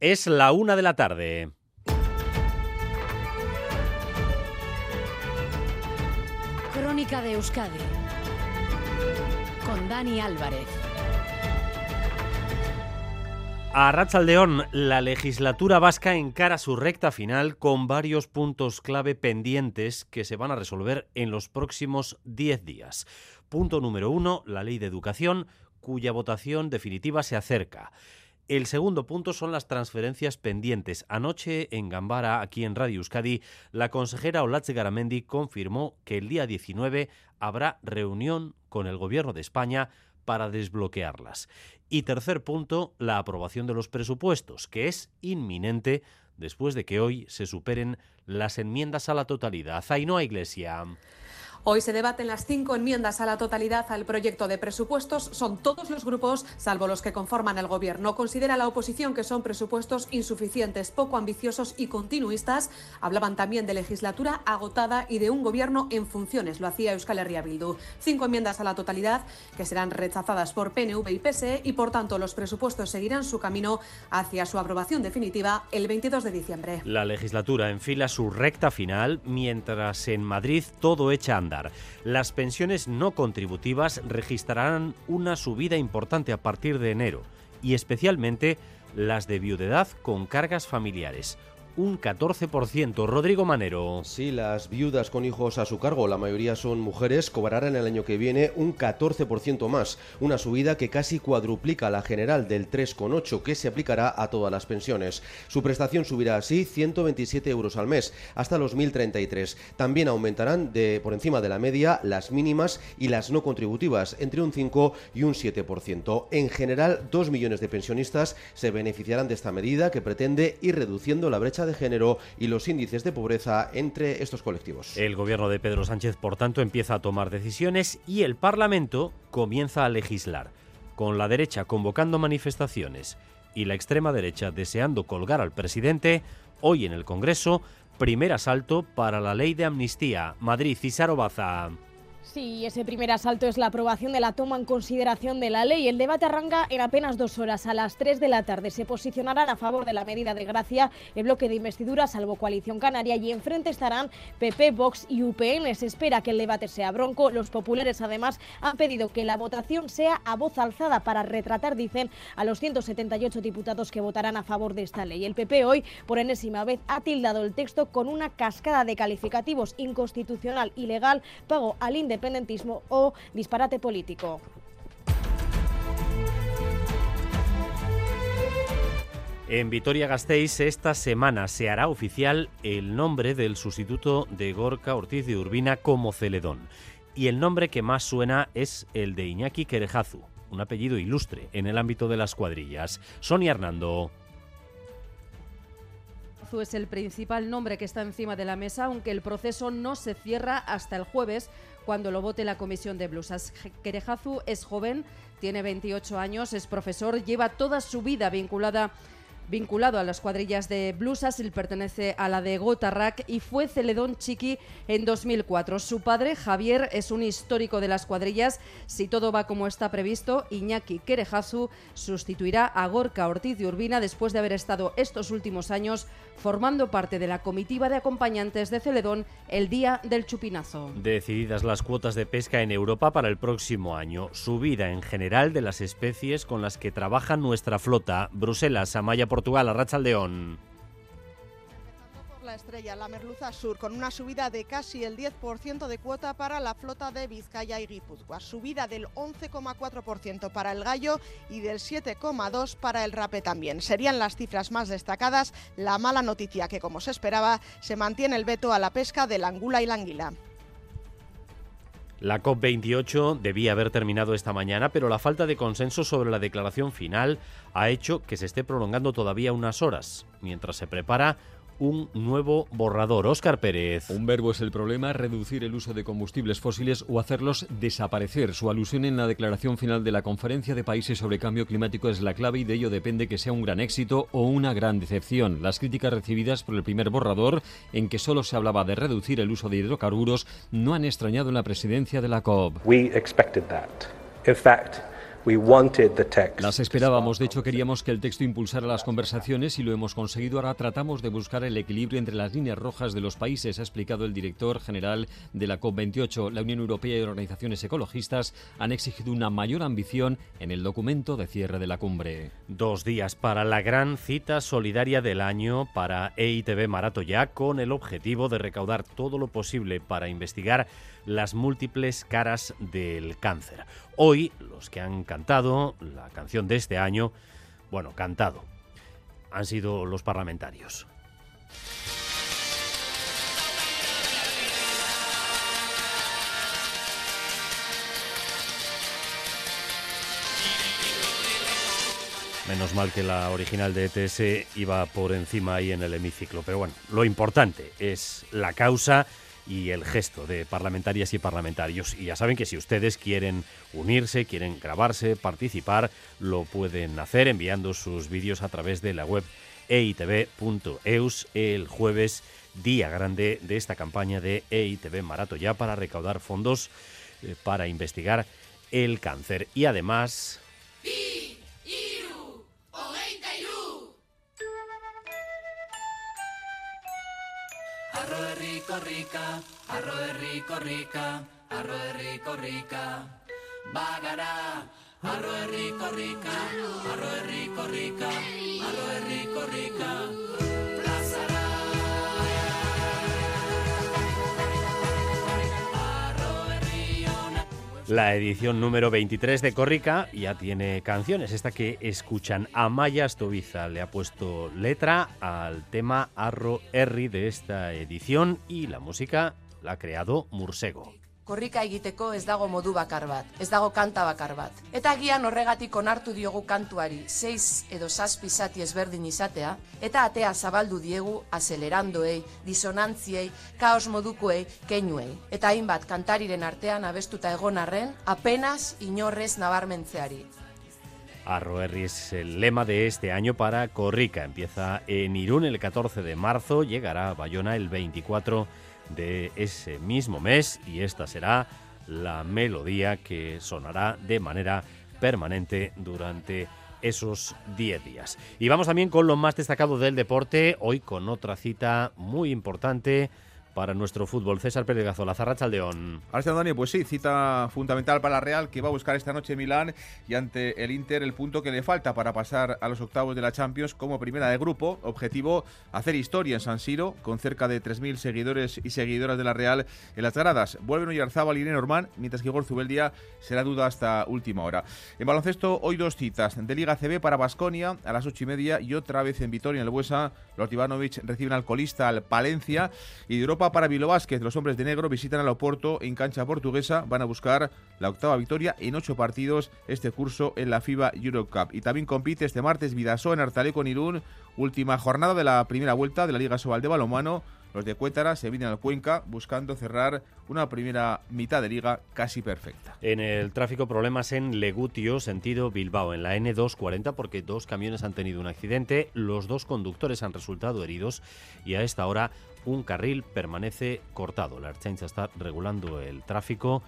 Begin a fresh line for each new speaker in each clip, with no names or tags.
Es la una de la tarde.
Crónica de Euskadi con Dani Álvarez.
A Rachaldeón, la legislatura vasca encara su recta final con varios puntos clave pendientes que se van a resolver en los próximos 10 días. Punto número uno, la ley de educación, cuya votación definitiva se acerca. El segundo punto son las transferencias pendientes. Anoche en Gambara, aquí en Radio Euskadi, la consejera Olatze Garamendi confirmó que el día 19 habrá reunión con el Gobierno de España para desbloquearlas. Y tercer punto, la aprobación de los presupuestos, que es inminente después de que hoy se superen las enmiendas a la totalidad. Zainoa Iglesia.
Hoy se debaten las cinco enmiendas a la totalidad al proyecto de presupuestos. Son todos los grupos, salvo los que conforman el Gobierno. Considera la oposición que son presupuestos insuficientes, poco ambiciosos y continuistas. Hablaban también de legislatura agotada y de un Gobierno en funciones. Lo hacía Euskal Herria Bildu. Cinco enmiendas a la totalidad que serán rechazadas por PNV y PSE y, por tanto, los presupuestos seguirán su camino hacia su aprobación definitiva el 22 de diciembre.
La legislatura enfila su recta final mientras en Madrid todo echa Las pensiones no contributivas registrarán una subida importante a partir de enero y especialmente las de viudedad con cargas familiares un 14%. Rodrigo Manero.
Sí, las viudas con hijos a su cargo, la mayoría son mujeres, cobrarán el año que viene un 14% más, una subida que casi cuadruplica la general del 3,8 que se aplicará a todas las pensiones. Su prestación subirá así 127 euros al mes, hasta los 1.033. También aumentarán de por encima de la media las mínimas y las no contributivas, entre un 5 y un 7%. En general, 2 millones de pensionistas se beneficiarán de esta medida que pretende ir reduciendo la brecha de género y los índices de pobreza entre estos colectivos.
El gobierno de Pedro Sánchez, por tanto, empieza a tomar decisiones y el Parlamento comienza a legislar, con la derecha convocando manifestaciones y la extrema derecha deseando colgar al presidente, hoy en el Congreso, primer asalto para la ley de amnistía. Madrid, Cisaro Baza.
Sí, ese primer asalto es la aprobación de la toma en consideración de la ley. El debate arranca en apenas dos horas. A las 3 de la tarde se posicionarán a favor de la medida de gracia el bloque de investidura, salvo Coalición Canaria, y enfrente estarán PP, Vox y UPN. Se espera que el debate sea bronco. Los populares, además, han pedido que la votación sea a voz alzada para retratar, dicen, a los 178 diputados que votarán a favor de esta ley. El PP hoy, por enésima vez, ha tildado el texto con una cascada de calificativos inconstitucional, ilegal, pago al independentismo o disparate político.
En Vitoria-Gasteiz esta semana se hará oficial el nombre del sustituto de Gorka Ortiz de Urbina como Celedón. Y el nombre que más suena es el de Iñaki Querejazu, un apellido ilustre en el ámbito de las cuadrillas. Sonia Hernando
es el principal nombre que está encima de la mesa, aunque el proceso no se cierra hasta el jueves, cuando lo vote la comisión de blusas. Querejazu es joven, tiene 28 años, es profesor, lleva toda su vida vinculada vinculado a las cuadrillas de blusas, él pertenece a la de Gotarrak y fue Celedón Chiqui en 2004. Su padre, Javier, es un histórico de las cuadrillas. Si todo va como está previsto, Iñaki Querejazu sustituirá a Gorka Ortiz de Urbina después de haber estado estos últimos años formando parte de la comitiva de acompañantes de Celedón el día del chupinazo.
Decididas las cuotas de pesca en Europa para el próximo año, subida en general de las especies con las que trabaja nuestra flota, Bruselas, Amaya, Portugal, Arrachaldeón
la estrella, la merluza sur, con una subida de casi el 10% de cuota para la flota de Vizcaya y Guipúzcoa, subida del 11,4% para el gallo y del 7,2% para el rape también. Serían las cifras más destacadas. La mala noticia que, como se esperaba, se mantiene el veto a la pesca de la angula y la anguila.
La COP28 debía haber terminado esta mañana, pero la falta de consenso sobre la declaración final ha hecho que se esté prolongando todavía unas horas, mientras se prepara un nuevo borrador. Óscar Pérez.
Un verbo es el problema, reducir el uso de combustibles fósiles o hacerlos desaparecer. Su alusión en la declaración final de la Conferencia de Países sobre Cambio Climático es la clave y de ello depende que sea un gran éxito o una gran decepción. Las críticas recibidas por el primer borrador, en que solo se hablaba de reducir el uso de hidrocarburos, no han extrañado en la presidencia de la COP.
We expected that. In fact,
Las esperábamos, de hecho queríamos que el texto impulsara las conversaciones y lo hemos conseguido. Ahora tratamos de buscar el equilibrio entre las líneas rojas de los países, ha explicado el director general de la COP28. La Unión Europea y organizaciones ecologistas han exigido una mayor ambición en el documento de cierre de la cumbre.
Dos días para la gran cita solidaria del año para EITB Maratoya con el objetivo de recaudar todo lo posible para investigar las múltiples caras del cáncer. Hoy los que han cantado la canción de este año, bueno, cantado, han sido los parlamentarios. Menos mal que la original de ETS iba por encima ahí en el hemiciclo. Pero bueno, lo importante es la causa y el gesto de parlamentarias y parlamentarios. Y ya saben que si ustedes quieren unirse, quieren grabarse, participar, lo pueden hacer enviando sus vídeos a través de la web eitv.eus el jueves, día grande de esta campaña de EITV Marato ya para recaudar fondos eh, para investigar el cáncer. Y además...
arro herri korrika, arro herri korrika, arro herri korrika. Bagara, arro herri korrika, arro herri korrika, arro herri korrika.
La edición número 23 de Corrica ya tiene canciones. Esta que escuchan, Amaya Stoviza le ha puesto letra al tema Arro Erri de esta edición y la música la ha creado Mursego.
Korrika egiteko ez dago modu bakar bat, ez dago kanta bakar bat. Eta agian horregatik onartu diogu kantuari 6 edo 7 zati ezberdin izatea, eta atea zabaldu diegu azelerandoei, disonantziei, kaos modukoei, keinuei. Eta hainbat kantariren artean abestuta egon arren, apenas inorrez nabarmentzeari.
Arro es el lema de este año para Corrica. Empieza en Irún el 14 de marzo, llegará a Bayona el 24 de de ese mismo mes y esta será la melodía que sonará de manera permanente durante esos 10 días. Y vamos también con lo más destacado del deporte, hoy con otra cita muy importante para nuestro fútbol. César Pérez Gazola, Zarrachaldeón.
Gracias, Dani. Pues sí, cita fundamental para la Real que va a buscar esta noche Milán y ante el Inter el punto que le falta para pasar a los octavos de la Champions como primera de grupo. Objetivo, hacer historia en San Siro con cerca de 3.000 seguidores y seguidoras de la Real en las gradas. Vuelven Oyarzábal y Norman, mientras que Igor Zubeldia será duda hasta última hora. En baloncesto, hoy dos citas de Liga CB para Basconia a las ocho y media y otra vez en Vitoria, en el Buesa. Los Ivanovic reciben al colista al Palencia y de Europa para Vilo Vázquez. Los hombres de negro visitan al Oporto en cancha portuguesa. Van a buscar la octava victoria en ocho partidos este curso en la FIBA Europe Cup. Y también compite este martes Vidaso en Artalé con Irún. Última jornada de la primera vuelta de la Liga Sobal de Balomano. Los de Cuétara se vienen al Cuenca buscando cerrar una primera mitad de liga casi perfecta.
En el tráfico problemas en Legutio, sentido Bilbao, en la N240 porque dos camiones han tenido un accidente, los dos conductores han resultado heridos y a esta hora un carril permanece cortado. La Archancha está regulando el tráfico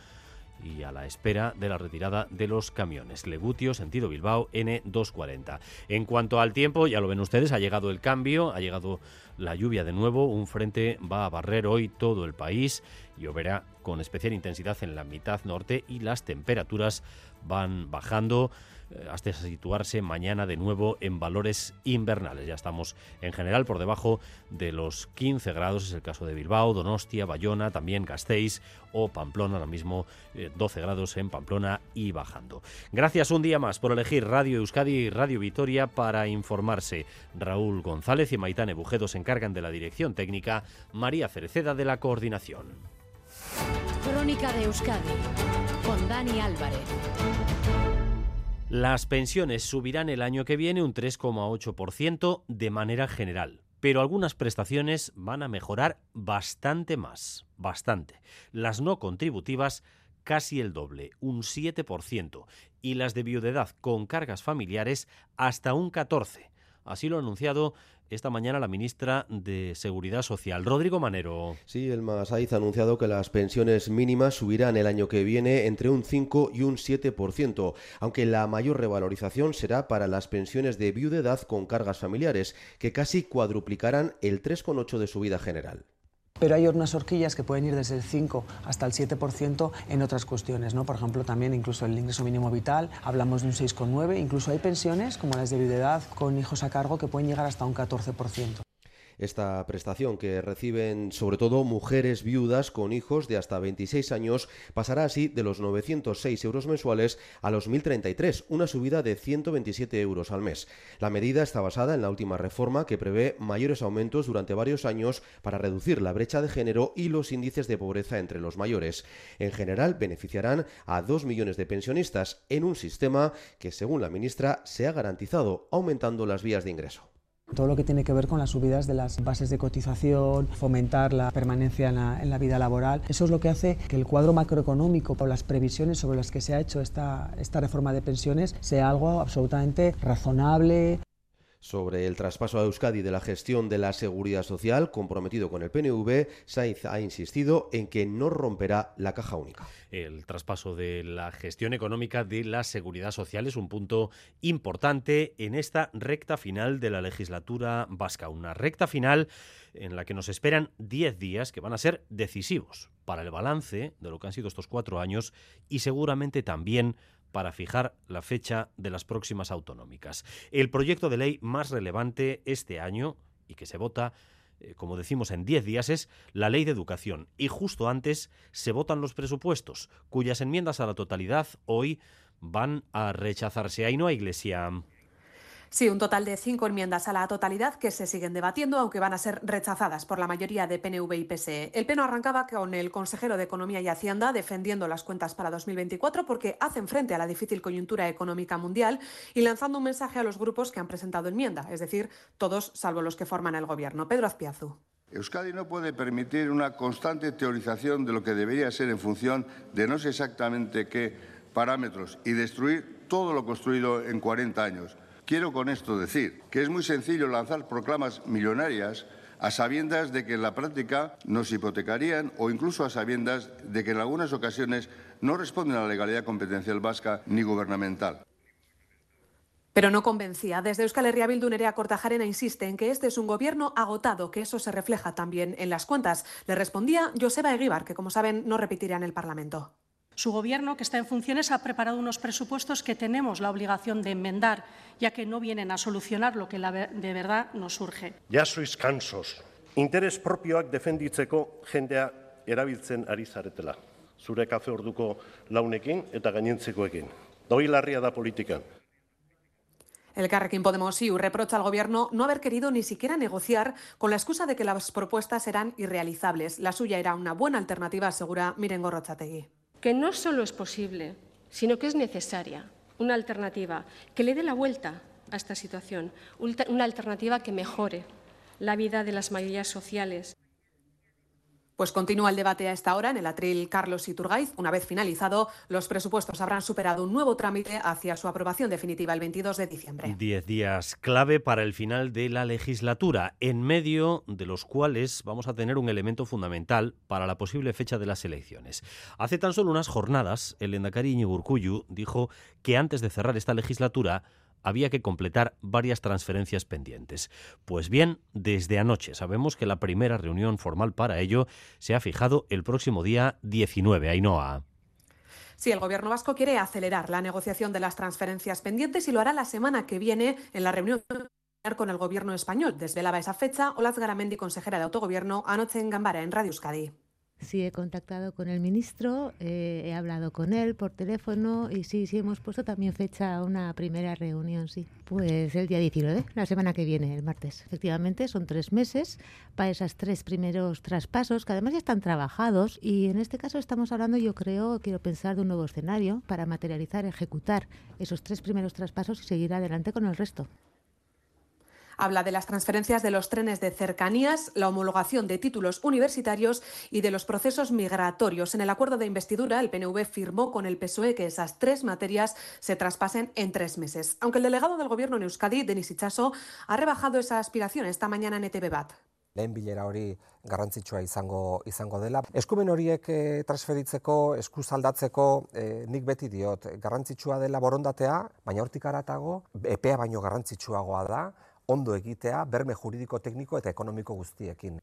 y a la espera de la retirada de los camiones. Legutio, sentido Bilbao, N240. En cuanto al tiempo, ya lo ven ustedes, ha llegado el cambio, ha llegado la lluvia de nuevo, un frente va a barrer hoy todo el país, lloverá con especial intensidad en la mitad norte y las temperaturas van bajando. Eh, hasta situarse mañana de nuevo en valores invernales. Ya estamos en general por debajo de los 15 grados, es el caso de Bilbao, Donostia, Bayona, también Gasteiz o Pamplona, ahora mismo 12 eh, grados en Pamplona y bajando. Gracias un día más por elegir Radio Euskadi y Radio Vitoria para informarse. Raúl González y Maitane Bujedo se encargan de la dirección técnica, María Cereceda de la coordinación.
Crónica de Euskadi con Dani Álvarez.
Las pensiones subirán el año que viene un 3,8% de manera general, pero algunas prestaciones van a mejorar bastante más, bastante. Las no contributivas casi el doble, un 7%, y las de viudedad con cargas familiares hasta un 14%. Así lo ha anunciado esta mañana la ministra de Seguridad Social, Rodrigo Manero.
Sí, el Masaiz ha anunciado que las pensiones mínimas subirán el año que viene entre un 5 y un 7%, aunque la mayor revalorización será para las pensiones de viudedad con cargas familiares, que casi cuadruplicarán el 3,8 de su vida general
pero hay unas horquillas que pueden ir desde el 5 hasta el 7% en otras cuestiones, ¿no? Por ejemplo, también incluso el ingreso mínimo vital, hablamos de un 6,9, incluso hay pensiones como las de viudedad con hijos a cargo que pueden llegar hasta un 14%
esta prestación que reciben sobre todo mujeres viudas con hijos de hasta 26 años pasará así de los 906 euros mensuales a los 1.033, una subida de 127 euros al mes. La medida está basada en la última reforma que prevé mayores aumentos durante varios años para reducir la brecha de género y los índices de pobreza entre los mayores. En general, beneficiarán a 2 millones de pensionistas en un sistema que, según la ministra, se ha garantizado aumentando las vías de ingreso.
Todo lo que tiene que ver con las subidas de las bases de cotización, fomentar la permanencia en la, vida laboral, eso es lo que hace que el cuadro macroeconómico o las previsiones sobre las que se ha hecho esta, esta reforma de pensiones sea algo absolutamente razonable.
Sobre el traspaso a Euskadi de la gestión de la seguridad social, comprometido con el PNV, Saiz ha insistido en que no romperá la caja única.
El traspaso de la gestión económica de la seguridad social es un punto importante en esta recta final de la legislatura vasca. Una recta final en la que nos esperan 10 días que van a ser decisivos para el balance de lo que han sido estos cuatro años y seguramente también para fijar la fecha de las próximas autonómicas. El proyecto de ley más relevante este año y que se vota eh, como decimos, en 10 días es la ley de educación. Y justo antes se votan los presupuestos, cuyas enmiendas a la totalidad hoy van a rechazarse. Ahí no hay iglesia.
Sí, un total de cinco enmiendas a la totalidad que se siguen debatiendo, aunque van a ser rechazadas por la mayoría de PNV y PSE. El Pleno arrancaba con el consejero de Economía y Hacienda defendiendo las cuentas para 2024 porque hacen frente a la difícil coyuntura económica mundial y lanzando un mensaje a los grupos que han presentado enmienda, es decir, todos salvo los que forman el Gobierno. Pedro Azpiazu.
Euskadi no puede permitir una constante teorización de lo que debería ser en función de no sé exactamente qué parámetros y destruir todo lo construido en 40 años. Quiero con esto decir que es muy sencillo lanzar proclamas millonarias a sabiendas de que en la práctica nos hipotecarían o incluso a sabiendas de que en algunas ocasiones no responden a la legalidad competencial vasca ni gubernamental.
Pero no convencía. Desde Euskal Herria Bildu, Nerea Cortajarena insiste en que este es un gobierno agotado, que eso se refleja también en las cuentas. Le respondía Joseba Eguíbar, que como saben no repetirá en el Parlamento.
Su Gobierno, que está en funciones, ha preparado unos presupuestos que tenemos la obligación de enmendar, ya que no vienen a solucionar lo que de verdad nos surge.
Ya sois cansos. Interes propioak defenditzeko jendea erabiltzen ari zaretela. Zure kafe orduko launekin eta gainentzekoekin. Doi larria da politika.
El Carrequín Podemos IU reprocha al Gobierno no haber querido ni siquiera negociar con la excusa de que las propuestas eran irrealizables. La suya era una buena alternativa, asegura Miren Gorrochategui
que no solo es posible, sino que es necesaria una alternativa que le dé la vuelta a esta situación, una alternativa que mejore la vida de las mayorías sociales.
Pues continúa el debate a esta hora en el atril Carlos Iturgaiz. Una vez finalizado, los presupuestos habrán superado un nuevo trámite hacia su aprobación definitiva el 22 de diciembre.
Diez días clave para el final de la legislatura, en medio de los cuales vamos a tener un elemento fundamental para la posible fecha de las elecciones. Hace tan solo unas jornadas, el Endacari Iñigurcuyu dijo que antes de cerrar esta legislatura había que completar varias transferencias pendientes. Pues bien, desde anoche sabemos que la primera reunión formal para ello se ha fijado el próximo día 19, Ainhoa.
Sí, el Gobierno vasco quiere acelerar la negociación de las transferencias pendientes y lo hará la semana que viene en la reunión con el Gobierno español. Desvelaba esa fecha Olaz Garamendi, consejera de Autogobierno, anoche en Gambara, en Radio Euskadi.
Sí, he contactado con el ministro, eh, he hablado con él por teléfono y sí, sí hemos puesto también fecha a una primera reunión, sí. Pues el día 19, la semana que viene, el martes. Efectivamente, son tres meses para esos tres primeros traspasos, que además ya están trabajados y en este caso estamos hablando, yo creo, quiero pensar de un nuevo escenario para materializar, ejecutar esos tres primeros traspasos y seguir adelante con el resto.
Habla de las transferencias de los trenes de cercanías, la homologación de títulos universitarios y de los procesos migratorios. En el acuerdo de investidura, el PNV firmó con el PSOE que esas tres materias se traspasen en tres meses. Aunque el delegado del Gobierno en Euskadi, Denis Itxaso, ha rebajado esa aspiración esta mañana en ETV BAT.
lehen bilera hori garrantzitsua izango izango dela. Eskumen horiek e, transferitzeko, eskuz aldatzeko, e, nik beti diot, garrantzitsua dela borondatea, baina hortik aratago, epea baino garrantzitsuagoa da, ondo egitea, berme juridiko tekniko eta ekonomiko guztiekin.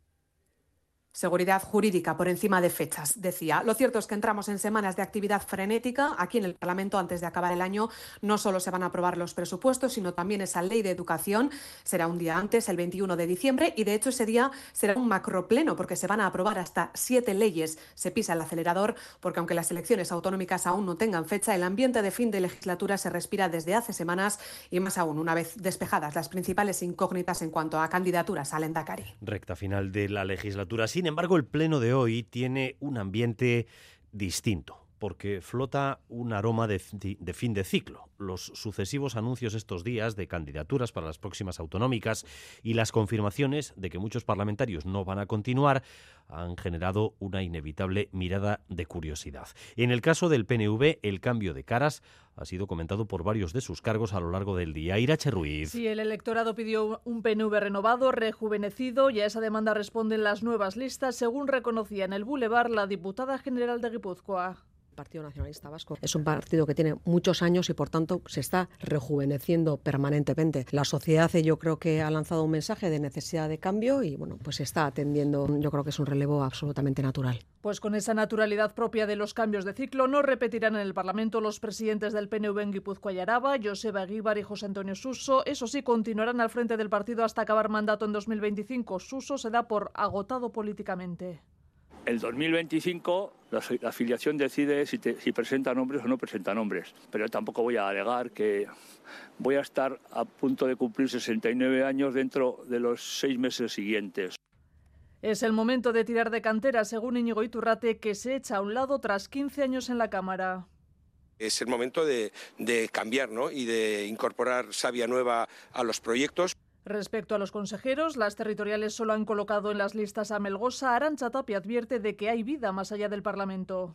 Seguridad jurídica por encima de fechas, decía. Lo cierto es que entramos en semanas de actividad frenética. Aquí en el Parlamento, antes de acabar el año, no solo se van a aprobar los presupuestos, sino también esa ley de educación. Será un día antes, el 21 de diciembre, y de hecho ese día será un macropleno, porque se van a aprobar hasta siete leyes. Se pisa el acelerador, porque aunque las elecciones autonómicas aún no tengan fecha, el ambiente de fin de legislatura se respira desde hace semanas y más aún una vez despejadas las principales incógnitas en cuanto a candidaturas al Endacari.
Recta final de la legislatura. Sin embargo, el pleno de hoy tiene un ambiente distinto porque flota un aroma de, fin de ciclo. Los sucesivos anuncios estos días de candidaturas para las próximas autonómicas y las confirmaciones de que muchos parlamentarios no van a continuar han generado una inevitable mirada de curiosidad. En el caso del PNV, el cambio de caras ha sido comentado por varios de sus cargos a lo largo del día. Irache Ruiz.
Sí, el electorado pidió un PNV renovado, rejuvenecido y a esa demanda responden las nuevas listas, según reconocía en el Boulevard la diputada general de Guipúzcoa.
Partido Nacionalista Vasco es un partido que tiene muchos años y por tanto se está rejuveneciendo permanentemente. La sociedad yo creo que ha lanzado un mensaje de necesidad de cambio y bueno, pues está atendiendo, yo creo que es un relevo absolutamente natural.
Pues con esa naturalidad propia de los cambios de ciclo no repetirán en el Parlamento los presidentes del PNV en Guipúzcoa y Araba, Joseba Aguibar y José Antonio Suso. Eso sí, continuarán al frente del partido hasta acabar mandato en 2025. Suso se da por agotado políticamente.
El 2025 la, la afiliación decide si, te, si, presenta nombres o no presenta nombres, pero yo tampoco voy a alegar que voy a estar a punto de cumplir 69 años dentro de los seis meses siguientes.
Es el momento de tirar de cantera, según Íñigo Iturrate, que se echa a un lado tras 15 años en la Cámara.
Es el momento de, de cambiar ¿no? y de incorporar savia nueva a los proyectos.
Respecto a los consejeros, las territoriales solo han colocado en las listas a Melgosa. Arancha Tapia advierte de que hay vida más allá del Parlamento.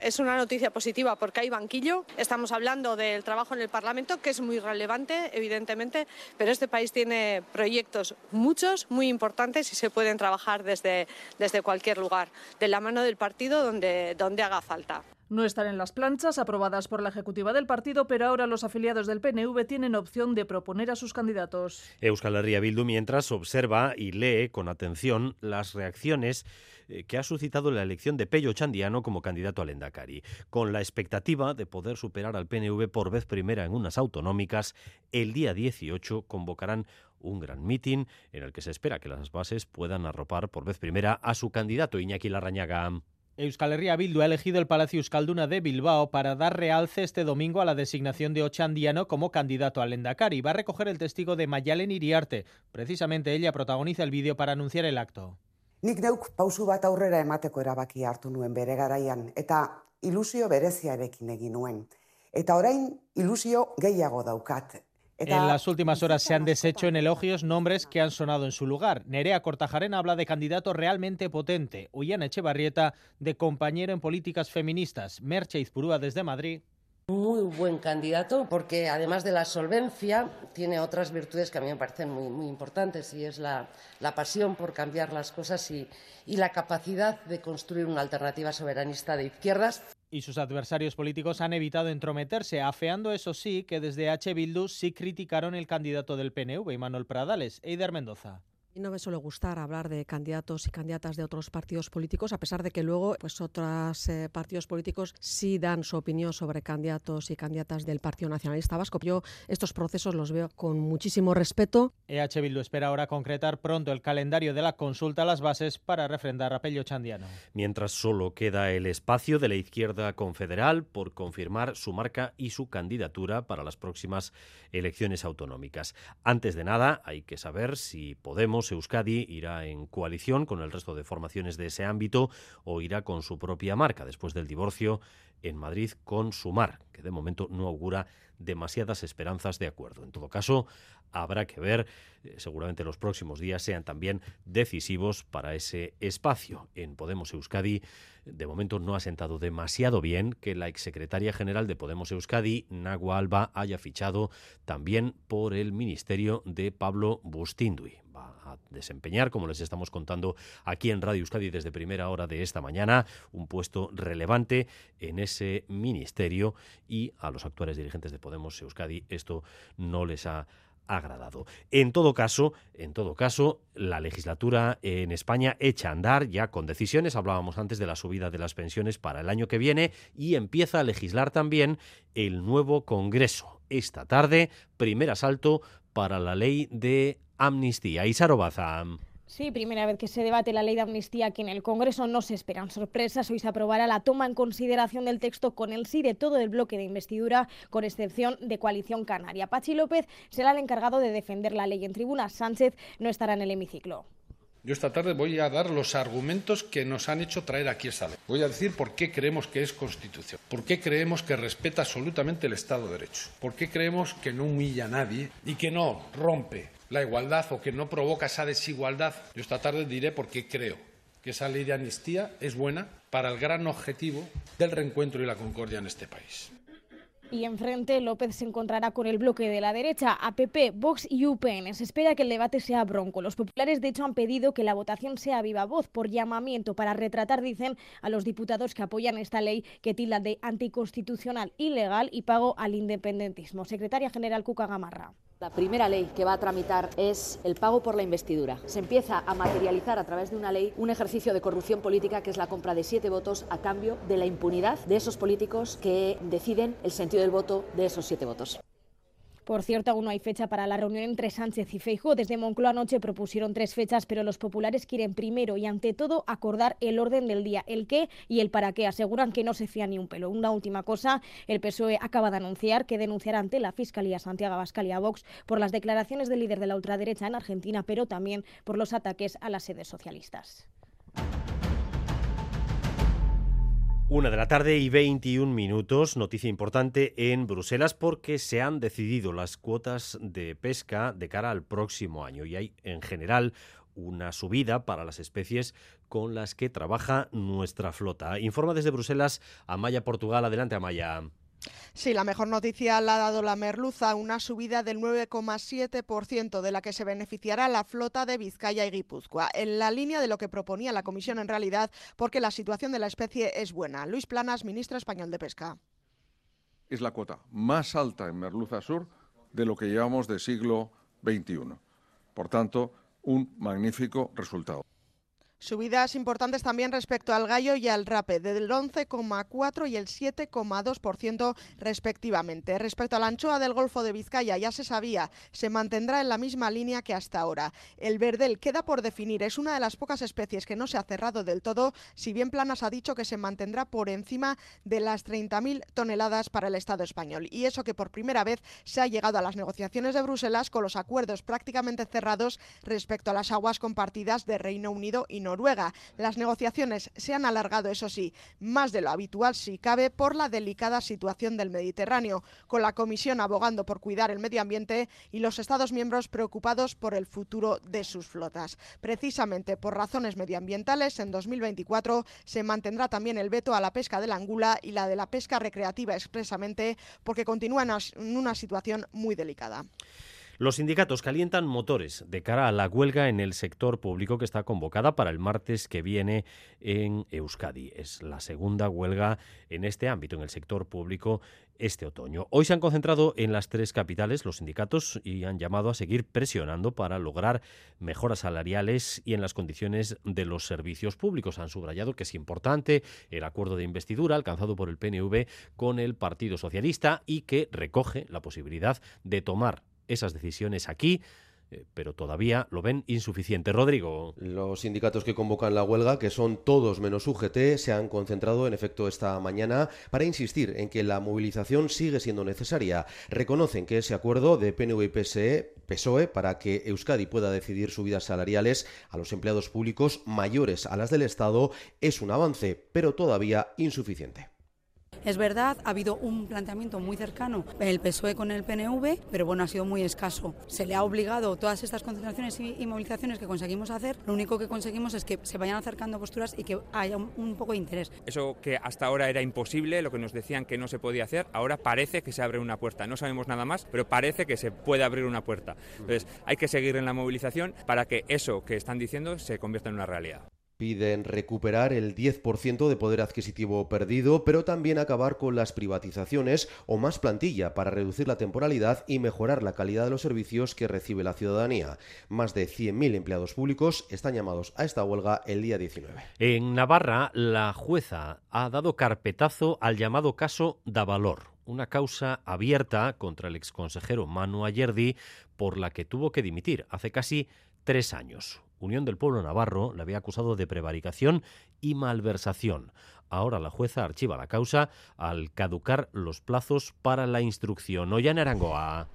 Es una noticia positiva porque hay banquillo. Estamos hablando del trabajo en el Parlamento, que es muy relevante, evidentemente, pero este país tiene proyectos muchos, muy importantes y se pueden trabajar desde, desde cualquier lugar, de la mano del partido donde, donde haga falta.
No están en las planchas aprobadas por la ejecutiva del partido, pero ahora los afiliados del PNV tienen opción de proponer a sus candidatos.
Euskal Herria Bildu mientras observa y lee con atención las reacciones eh, que ha suscitado la elección de Pello Chandiano como candidato al Endacari, con la expectativa de poder superar al PNV por vez primera en unas autonómicas, el día 18 convocarán un gran mitin en el que se espera que las bases puedan arropar por vez primera a su candidato Iñaki Larrañaga.
Euskal Herria Bildu ha elegido el Palacio Euskalduna de Bilbao para dar realce este domingo a la designación de Ochandiano como candidato al Endacari. Va a recoger el testigo de Mayalen Iriarte. Precisamente ella protagoniza el vídeo para anunciar el acto.
Nik neuk pausu bat aurrera emateko erabaki hartu nuen bere garaian eta ilusio bereziarekin egin nuen. Eta orain ilusio gehiago daukat.
En las últimas horas se han deshecho en elogios nombres que han sonado en su lugar. Nerea Cortajarena habla de candidato realmente potente. Ullana Echevarrieta de compañero en políticas feministas. Merche Izpurúa desde Madrid.
Muy buen candidato porque además de la solvencia tiene otras virtudes que a mí me parecen muy, muy importantes y es la, la, pasión por cambiar las cosas y, y la capacidad de construir una alternativa soberanista de izquierdas
y sus adversarios políticos han evitado entrometerse, afeando eso sí que desde H. Bildu sí criticaron el candidato del PNV, Manuel Pradales, Eider Mendoza.
Y no me suele gustar hablar de candidatos y candidatas de otros partidos políticos, a pesar de que luego pues otros eh, partidos políticos sí dan su opinión sobre candidatos y candidatas del Partido Nacionalista Vasco. Yo estos procesos los veo con muchísimo respeto.
EH Bildu espera ahora concretar pronto el calendario de la consulta a las bases para refrendar a Pello Chandiano.
Mientras solo queda el espacio de la izquierda confederal por confirmar su marca y su candidatura para las próximas elecciones autonómicas. Antes de nada, hay que saber si Podemos Euskadi irá en coalición con el resto de formaciones de ese ámbito o irá con su propia marca después del divorcio en Madrid con Sumar, que de momento no augura demasiadas esperanzas de acuerdo. En todo caso, habrá que ver, eh, seguramente los próximos días sean también decisivos para ese espacio. En Podemos Euskadi, de momento no ha sentado demasiado bien que la exsecretaria general de Podemos Euskadi, Nagua Alba, haya fichado también por el ministerio de Pablo Bustindui va a desempeñar, como les estamos contando aquí en Radio Euskadi desde primera hora de esta mañana, un puesto relevante en ese ministerio y a los actuales dirigentes de Podemos Euskadi esto no les ha agradado. En todo caso, en todo caso, la legislatura en España echa a andar ya con decisiones. Hablábamos antes de la subida de las pensiones para el año que viene y empieza a legislar también el nuevo Congreso. Esta tarde, primer asalto para la ley de amnistía. Isarobaza.
Sí, primera vez que se debate la ley de amnistía aquí en el Congreso. No se esperan sorpresas. Hoy se aprobará la toma en consideración del texto con el sí de todo el bloque de investidura, con excepción de Coalición Canaria. Pachi López será el encargado de defender la ley en tribuna. Sánchez no estará en el hemiciclo.
Yo esta tarde voy a dar los argumentos que nos han hecho traer aquí esta ley. Voy a decir por qué creemos que es constitución, por qué creemos que respeta absolutamente el Estado de Derecho, por qué creemos que no humilla a nadie y que no rompe la igualdad o que no provoca esa desigualdad. Yo esta tarde diré por qué creo que esa ley de amnistía es buena para el gran objetivo del reencuentro y la concordia en este país.
Y enfrente López se encontrará con el bloque de la derecha, APP, Vox y UPN. Se espera que el debate sea bronco. Los populares, de hecho, han pedido que la votación sea viva voz por llamamiento para retratar, dicen, a los diputados que apoyan esta ley que tildan de anticonstitucional, ilegal y pago al independentismo. Secretaria General Cuca Gamarra.
La primera ley que va a tramitar es el pago por la investidura. Se empieza a materializar a través de una ley un ejercicio de corrupción política que es la compra de siete votos a cambio de la impunidad de esos políticos que deciden el sentido del voto de esos siete votos.
Por cierto, aún no hay fecha para la reunión entre Sánchez y Feijóo. Desde Moncloa anoche propusieron tres fechas, pero los populares quieren primero y ante todo acordar el orden del día, el qué y el para qué. Aseguran que no se fía ni un pelo. Una última cosa, el PSOE acaba de anunciar que denunciará ante la Fiscalía Santiago Abascal y a Vox por las declaraciones del líder de la ultraderecha en Argentina, pero también por los ataques a las sedes socialistas.
Una de la tarde y 21 minutos. Noticia importante en Bruselas porque se han decidido las cuotas de pesca de cara al próximo año y hay en general una subida para las especies con las que trabaja nuestra flota. Informa desde Bruselas Amaya Portugal. Adelante, Amaya.
Sí, la mejor noticia la ha dado la merluza, una subida del 9,7% de la que se beneficiará la flota de Vizcaya y Guipúzcoa, en la línea de lo que proponía la Comisión en realidad, porque la situación de la especie es buena. Luis Planas, ministro español de Pesca.
Es la cuota más alta en merluza sur de lo que llevamos de siglo XXI. Por tanto, un magnífico resultado.
Subidas importantes también respecto al gallo y al rape, del 11,4 y el 7,2% respectivamente. Respecto a la anchoa del Golfo de Vizcaya, ya se sabía, se mantendrá en la misma línea que hasta ahora. El verdel queda por definir, es una de las pocas especies que no se ha cerrado del todo, si bien Planas ha dicho que se mantendrá por encima de las 30.000 toneladas para el Estado español. Y eso que por primera vez se ha llegado a las negociaciones de Bruselas con los acuerdos prácticamente cerrados respecto a las aguas compartidas de Reino Unido y Noruega Noruega. Las negociaciones se han alargado, eso sí, más de lo habitual si cabe, por la delicada situación del Mediterráneo, con la Comisión abogando por cuidar el medio ambiente y los Estados miembros preocupados por el futuro de sus flotas. Precisamente por razones medioambientales, en 2024 se mantendrá también el veto a la pesca de la angula y la de la pesca recreativa expresamente porque continúan en una situación muy delicada.
Los sindicatos calientan motores de cara a la huelga en el sector público que está convocada para el martes que viene en Euskadi. Es la segunda huelga en este ámbito, en el sector público, este otoño. Hoy se han concentrado en las tres capitales los sindicatos y han llamado a seguir presionando para lograr mejoras salariales y en las condiciones de los servicios públicos. Han subrayado que es importante el acuerdo de investidura alcanzado por el PNV con el Partido Socialista y que recoge la posibilidad de tomar esas decisiones aquí eh, pero todavía lo ven insuficiente. Rodrigo.
Los sindicatos que convocan la huelga, que son todos menos UGT, se han concentrado en efecto esta mañana para insistir en que la movilización sigue siendo necesaria. Reconocen que ese acuerdo de PNV y PSE, PSOE para que Euskadi pueda decidir subidas salariales a los empleados públicos mayores a las del Estado es un avance, pero todavía insuficiente.
Es verdad, ha habido un planteamiento muy cercano el PSOE con el PNV, pero bueno, ha sido muy escaso. Se le ha obligado todas estas concentraciones y, movilizaciones que conseguimos hacer, lo único que conseguimos es que se vayan acercando posturas y que haya un, poco de interés.
Eso que hasta ahora era imposible, lo que nos decían que no se podía hacer, ahora parece que se abre una puerta. No sabemos nada más, pero parece que se puede abrir una puerta. Entonces, hay que seguir en la movilización para que eso que están diciendo se convierta en una realidad.
Piden recuperar el 10% de poder adquisitivo perdido, pero también acabar con las privatizaciones o más plantilla para reducir la temporalidad y mejorar la calidad de los servicios que recibe la ciudadanía. Más de 100.000 empleados públicos están llamados a esta huelga el día 19.
En Navarra, la jueza ha dado carpetazo al llamado caso Davalor, una causa abierta contra el exconsejero Manu Ayerdi por la que tuvo que dimitir hace casi tres años. Unión del Pueblo Navarro le había acusado de prevaricación y malversación. Ahora la jueza archiva la causa al caducar los plazos para la instrucción. en Arangoa.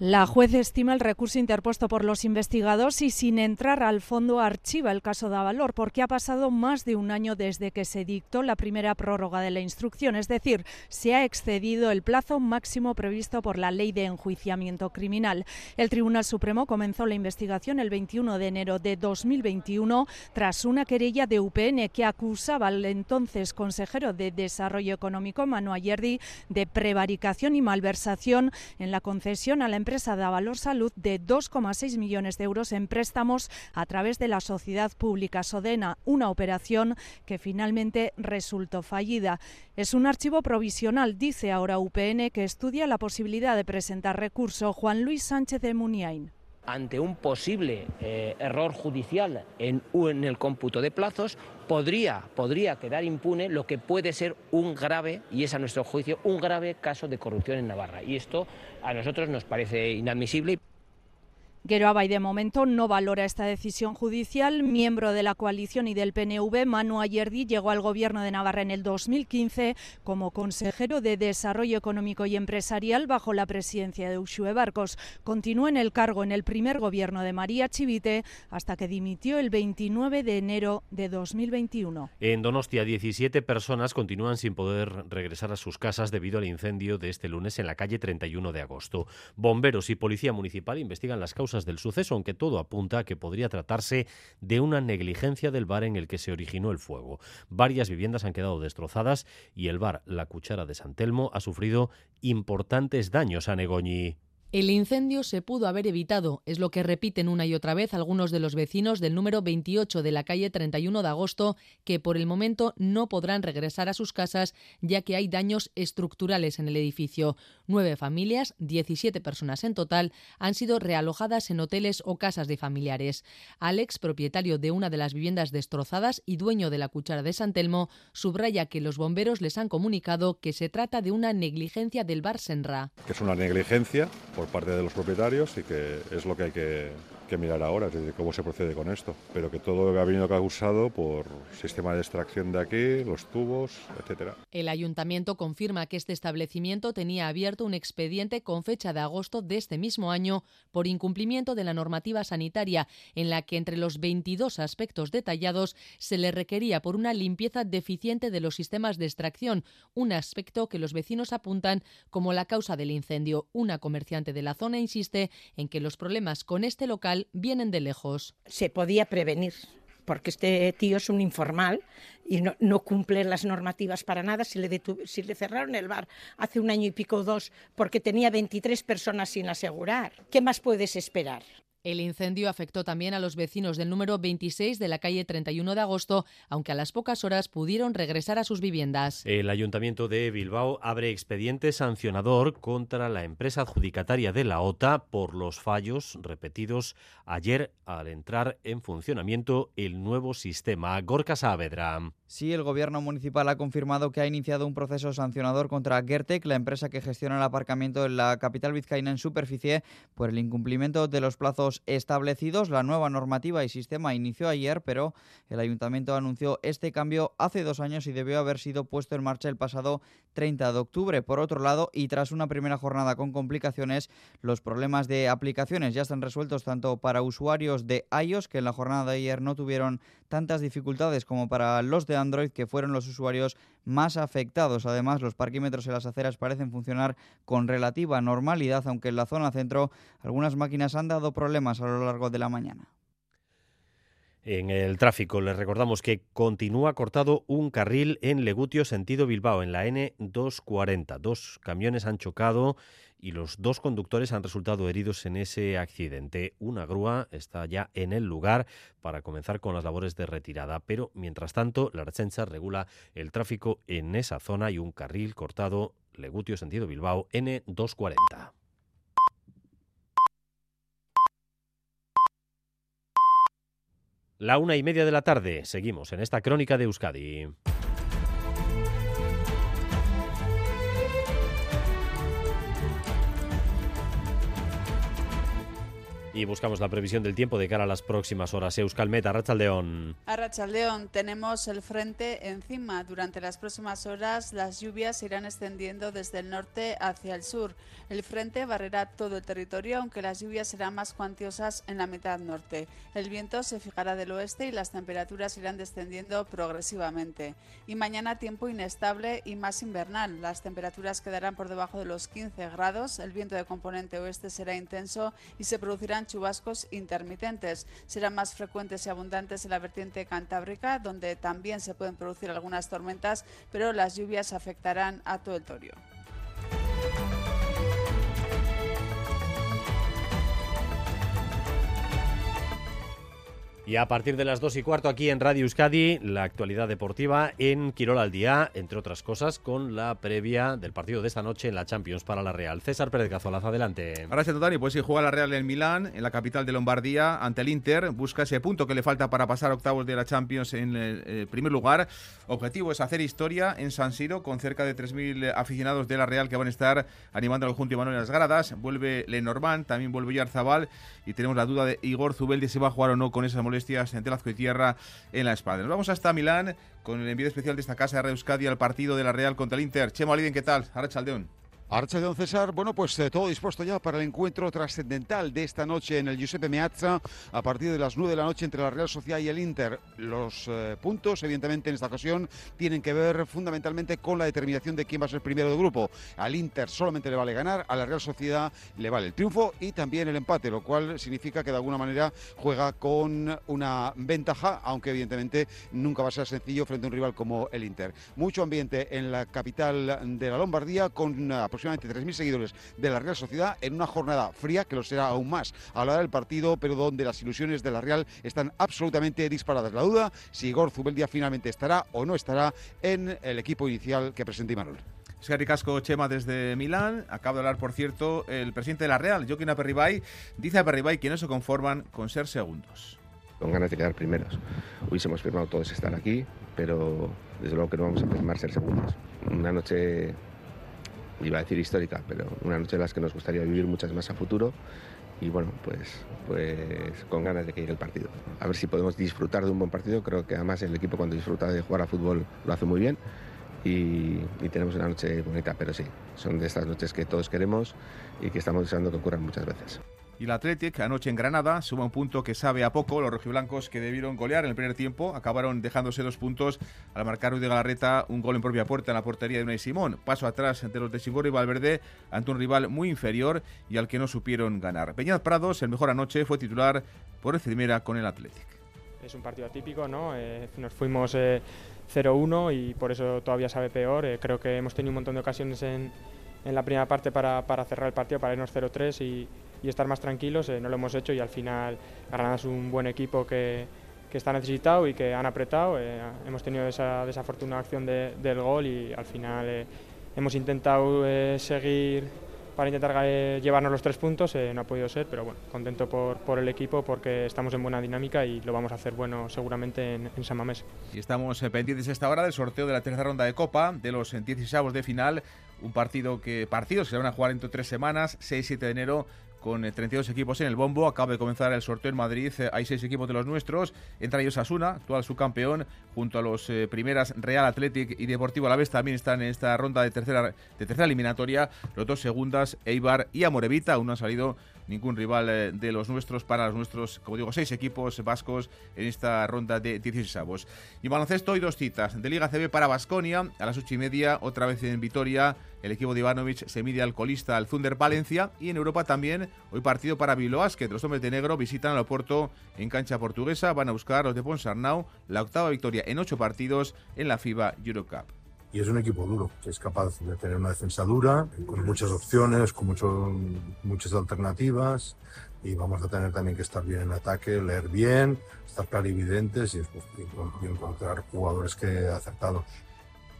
La juez estima el recurso interpuesto por los investigados y sin entrar al fondo archiva el caso de Avalor porque ha pasado más de un año desde que se dictó la primera prórroga de la instrucción, es decir, se ha excedido el plazo máximo previsto por la ley de enjuiciamiento criminal. El Tribunal Supremo comenzó la investigación el 21 de enero de 2021 tras una querella de UPN que acusaba al entonces consejero de Desarrollo Económico, Manu Ayerdi, de prevaricación y malversación en la concesión a la empresa empresa da Valor Salud de 2,6 millones de euros en préstamos a través de la sociedad pública Sodena, una operación que finalmente resultó fallida. Es un archivo provisional, dice ahora UPN, que estudia la posibilidad de presentar recurso. Juan Luis Sánchez de Muniain
ante un posible eh, error judicial en, en, el cómputo de plazos, podría, podría quedar impune lo que puede ser un grave, y es a nuestro juicio, un grave caso de corrupción en Navarra. Y esto a nosotros nos parece inadmisible.
Geroabay de momento no valora esta decisión judicial. Miembro de la coalición y del PNV, Manu Ayerdi llegó al gobierno de Navarra en el 2015 como consejero de Desarrollo Económico y Empresarial bajo la presidencia de Uxue Barcos. Continuó en el cargo en el primer gobierno de María Chivite hasta que dimitió el 29 de enero de 2021.
En Donostia, 17 personas continúan sin poder regresar a sus casas debido al incendio de este lunes en la calle 31 de agosto. Bomberos y Policía Municipal investigan las causas del suceso, aunque todo apunta a que podría tratarse de una negligencia del bar en el que se originó el fuego. Varias viviendas han quedado destrozadas y el bar La Cuchara de San Telmo ha sufrido importantes daños a Negoñi.
El incendio se pudo haber evitado, es lo que repiten una y otra vez algunos de los vecinos del número 28 de la calle 31 de agosto, que por el momento no podrán regresar a sus casas ya que hay daños estructurales en el edificio. Nueve familias, 17 personas en total, han sido realojadas en hoteles o casas de familiares. Alex, propietario de una de las viviendas destrozadas y dueño de la cuchara de San Telmo, subraya que los bomberos les han comunicado que se trata de una negligencia del bar Senra.
Es una negligencia por parte de los propietarios y que es lo que hay que que mirar ahora, de cómo se procede con esto. Pero que todo ha venido causado por sistema de extracción de aquí, los tubos, etcétera.
El ayuntamiento confirma que este establecimiento tenía abierto un expediente con fecha de agosto de este mismo año por incumplimiento de la normativa sanitaria, en la que entre los 22 aspectos detallados se le requería por una limpieza deficiente de los sistemas de extracción, un aspecto que los vecinos apuntan como la causa del incendio. Una comerciante de la zona insiste en que los problemas con este local vienen de lejos.
Se podía prevenir porque este tío es un informal y no, cumple las normativas para nada. Si le, si le cerraron el bar hace un año y pico o dos porque tenía 23 personas sin asegurar, ¿qué más puedes esperar?
El incendio afectó también a los vecinos del número 26 de la calle 31 de agosto, aunque a las pocas horas pudieron regresar a sus viviendas.
El ayuntamiento de Bilbao abre expediente sancionador contra la empresa adjudicataria de la OTA por los fallos repetidos ayer al entrar en funcionamiento el nuevo sistema. Gorka Saavedra.
Sí, el gobierno municipal ha confirmado que ha iniciado un proceso sancionador contra Gertec, la empresa que gestiona el aparcamiento en la capital vizcaína en superficie, por el incumplimiento de los plazos establecidos. La nueva normativa y sistema inició ayer, pero el ayuntamiento anunció este cambio hace dos años y debió haber sido puesto en marcha el pasado 30 de octubre. Por otro lado, y tras una primera jornada con complicaciones, los problemas de aplicaciones ya están resueltos tanto para usuarios de iOS, que en la jornada de ayer no tuvieron tantas dificultades como para los de Android, que fueron los usuarios más afectados. Además, los parquímetros en las aceras parecen funcionar con relativa normalidad, aunque en la zona centro algunas máquinas han dado problemas a lo largo de la mañana.
En el tráfico les recordamos que continúa cortado un carril en Legutio sentido Bilbao, en la N240. Dos camiones han chocado y los dos conductores han resultado heridos en ese accidente. Una grúa está ya en el lugar para comenzar con las labores de retirada, pero mientras tanto la Archencha regula el tráfico en esa zona y un carril cortado Legutio sentido Bilbao N240. La una y media de la tarde. Seguimos en esta crónica de Euskadi. Y buscamos la previsión del tiempo de cara a las próximas horas. Euskalmet, Arrachaldeón.
Arrachaldeón, tenemos el frente encima. Durante las próximas horas las lluvias irán extendiendo desde el norte hacia el sur. El frente barrerá todo el territorio, aunque las lluvias serán más cuantiosas en la mitad norte. El viento se fijará del oeste y las temperaturas irán descendiendo progresivamente. Y mañana tiempo inestable y más invernal. Las temperaturas quedarán por debajo de los 15 grados. El viento de componente oeste será intenso y se producirán chubascos intermitentes. Serán más frecuentes y abundantes en la vertiente cantábrica, donde también se pueden producir algunas tormentas, pero las lluvias afectarán a todo el torio.
Y a partir de las dos y cuarto aquí en Radio Euskadi, la actualidad deportiva en Quirol al día, entre otras cosas, con la previa del partido de esta noche en la Champions para la Real. César Pérez Cazolaz, adelante.
Gracias, Totani. Pues si juega la Real en Milán, en la capital de Lombardía, ante el Inter. Busca ese punto que le falta para pasar octavos de la Champions en eh, primer lugar. Objetivo es hacer historia en San Siro con cerca de 3.000 aficionados de la Real que van a estar animando al conjunto Manuel en las gradas. Vuelve Lenormand, también vuelve Yarzabal y tenemos la duda de Igor Zubeldi si va a jugar o no con esas molestias molestias entre Lazco y Tierra en la espalda. Nos vamos hasta Milán con el envío especial de esta casa de Euskadi al partido de la Real contra el Inter. Chemo Aliden, ¿qué tal? Ahora Chaldeón.
Archa de Don César, bueno, pues eh, todo dispuesto ya para el encuentro trascendental de esta noche en el Giuseppe Meazza a partir de las 9 de la noche entre la Real Sociedad y el Inter. Los eh, puntos, evidentemente, en esta ocasión tienen que ver fundamentalmente con la determinación de quién va a ser primero del grupo. Al Inter solamente le vale ganar, a la Real Sociedad le vale el triunfo y también el empate, lo cual significa que de alguna manera juega con una ventaja, aunque evidentemente nunca va a ser sencillo frente a un rival como el Inter. Mucho ambiente en la capital de la Lombardía con aproximadamente 3.000 seguidores de la Real Sociedad en una jornada fría, que lo será aún más a la hora del partido, pero donde las ilusiones de la Real están absolutamente disparadas. La duda si Igor Zubeldia finalmente estará o no estará en el equipo inicial que presenta Imanol.
Es Casco Chema desde Milán. Acaba de hablar, por cierto, el presidente de la Real, Joaquín Aperribay. Dice Aperribay que no se conforman con ser segundos.
Con ganas de quedar primeros. Hubiésemos firmado todos estar aquí, pero desde luego que no vamos a firmar ser segundos. Una noche iba a decir histórica, pero una noche en las que nos gustaría vivir muchas más a futuro y bueno, pues, pues con ganas de que llegue el partido. A ver si podemos disfrutar de un buen partido, creo que además el equipo cuando disfruta de jugar a fútbol lo hace muy bien y tenemos una noche bonita, pero sí, son de estas noches que todos queremos y que estamos deseando que ocurran muchas veces.
Y el Athletic anoche en Granada suma un punto que sabe a poco. Los rojiblancos que debieron golear en el primer tiempo acabaron dejándose dos puntos al marcar Ruiz de Galarreta un gol en propia puerta en la portería de Unai Simón. Paso atrás entre los de Sigoro y Valverde ante un rival muy inferior y al que no supieron ganar. Peñaz Prados, el mejor anoche, fue titular por primera con el Athletic.
Es un partido atípico, ¿no? Eh, nos fuimos 0-1 y por eso todavía sabe peor. Eh, creo que hemos tenido un montón de ocasiones en, en la primera parte para, para cerrar el partido, para irnos 0-3 y y estar más tranquilos, eh, no lo hemos hecho y al final Granada es un buen equipo que, que está necesitado y que han apretado. Eh, hemos tenido esa desafortunada acción de, del gol y al final eh, hemos intentado seguir para intentar llevarnos los tres puntos, no ha podido ser, pero bueno, contento por, por, el equipo porque estamos en buena dinámica y lo vamos a hacer bueno seguramente en, en San Mamés.
Y estamos pendientes esta hora del sorteo de la tercera ronda de Copa, de los 16 de final, un partido que partidos que se van a jugar entre tres semanas, 6-7 de enero con 32 eh, equipos en el bombo. Acaba de comenzar el sorteo en Madrid. Eh, hay seis equipos de los nuestros. Entre ellos Asuna, actual subcampeón, junto a los eh, primeras Real Athletic y Deportivo Alavés también están en esta ronda de tercera, de tercera eliminatoria. Los dos segundas, Eibar y Amorevita, aún no han salido ningún rival eh, de los nuestros para los nuestros, como digo, seis equipos vascos en esta ronda de 16 avos. Y baloncesto y dos citas de Liga CB para Basconia a las ocho y media, otra vez en Vitoria. El equipo de Ivanovic se mide al colista al Thunder Valencia y en Europa también hoy partido para Bilbao Los hombres de negro visitan al Oporto en cancha portuguesa. Van a buscar los de Ponsarnau la octava victoria en ocho partidos en la FIBA Eurocup
y es un equipo duro, que es capaz de tener una defensa dura, con muchas opciones, con mucho, muchas alternativas y vamos a tener también que estar bien en ataque, leer bien, estar clarividentes y, y encontrar jugadores que acertados.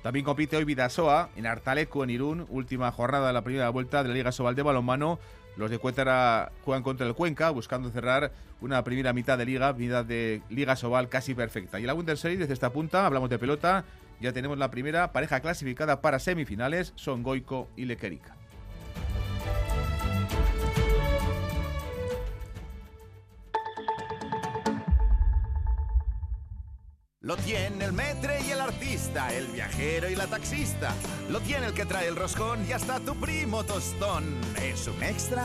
También compite hoy Vidasoa en Artaleco, en Irún, última jornada de la primera vuelta de la Liga Sobal de Balonmano. Los de Cuétara juegan contra el Cuenca, buscando cerrar una primera mitad de liga, mitad de Liga Sobal casi perfecta. Y la Bundesliga, desde esta punta, hablamos de pelota, ya tenemos la primera pareja clasificada para semifinales, son Goico y Lequerica.
Lo tiene el metre y el artista, el viajero y la taxista. Lo tiene el que trae el roscón y hasta tu primo tostón. Es un extra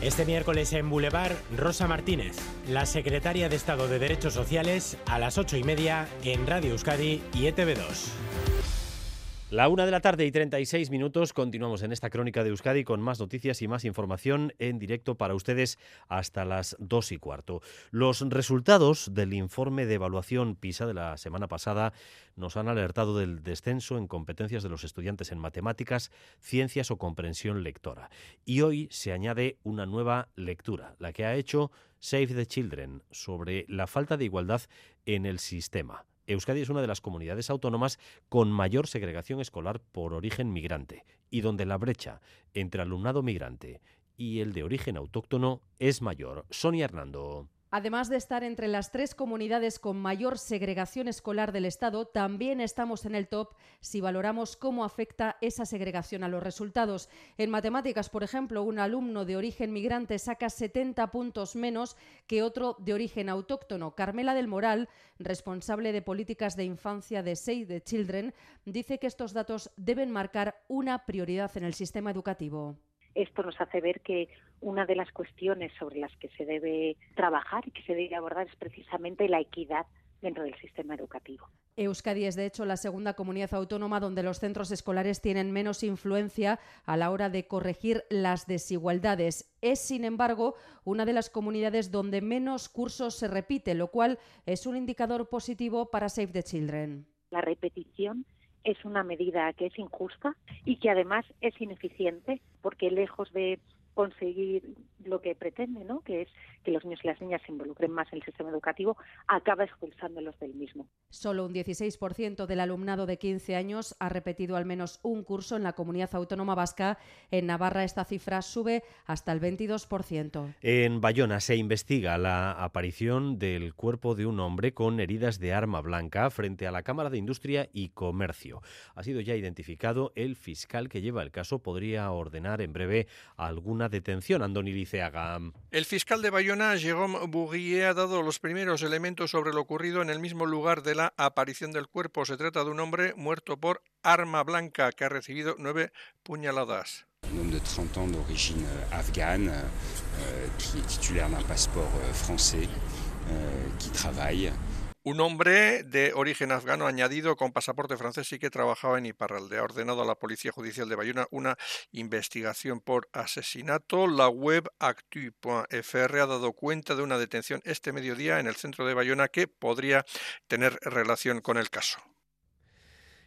Este miércoles en Boulevard, Rosa Martínez, la secretaria de Estado de Derechos Sociales, a las ocho y media en Radio Euskadi y ETV2.
La una de la tarde y 36 minutos. Continuamos en esta crónica de Euskadi con más noticias y más información en directo para ustedes hasta las dos y cuarto. Los resultados del informe de evaluación PISA de la semana pasada nos han alertado del descenso en competencias de los estudiantes en matemáticas, ciencias o comprensión lectora. Y hoy se añade una nueva lectura, la que ha hecho Save the Children sobre la falta de igualdad en el sistema. Euskadi es una de las comunidades autónomas con mayor segregación escolar por origen migrante y donde la brecha entre alumnado migrante y el de origen autóctono es mayor. Sonia Hernando.
Además de estar entre las tres comunidades con mayor segregación escolar del Estado, también estamos en el top si valoramos cómo afecta esa segregación a los resultados. En matemáticas, por ejemplo, un alumno de origen migrante saca 70 puntos menos que otro de origen autóctono. Carmela del Moral, responsable de políticas de infancia de Save the Children, dice que estos datos deben marcar una prioridad en el sistema educativo.
Esto nos hace ver que una de las cuestiones sobre las que se debe trabajar y que se debe abordar es precisamente la equidad dentro del sistema educativo.
Euskadi es, de hecho, la segunda comunidad autónoma donde los centros escolares tienen menos influencia a la hora de corregir las desigualdades. Es, sin embargo, una de las comunidades donde menos cursos se repite, lo cual es un indicador positivo para Save the Children.
La repetición es una medida que es injusta y que además es ineficiente porque lejos de conseguir lo que pretende, ¿no? que es que los niños y las niñas se involucren más en el sistema educativo, acaba expulsándolos del mismo.
Solo un 16% del alumnado de 15 años ha repetido al menos un curso en la comunidad autónoma vasca. En Navarra esta cifra sube hasta el 22%.
En Bayona se investiga la aparición del cuerpo de un hombre con heridas de arma blanca frente a la Cámara de Industria y Comercio. Ha sido ya identificado el fiscal que lleva el caso. Podría ordenar en breve alguna detención. Andoni Liceaga.
El fiscal de Bayona, Jérôme Bourrier, ha dado los primeros elementos sobre lo ocurrido en el mismo lugar de la aparición del cuerpo. Se trata de un hombre muerto por arma blanca que ha recibido nueve puñaladas.
Un hombre de 30 años d'origine afghane, euh, qui est titulaire d'un passeport euh, français, euh, qui travaille.
Un hombre de origen afgano añadido con pasaporte francés y que trabajaba en Iparralde ha ordenado a la Policía Judicial de Bayona una investigación por asesinato. La web actu.fr ha dado cuenta de una detención este mediodía en el centro de Bayona que podría tener relación con el caso.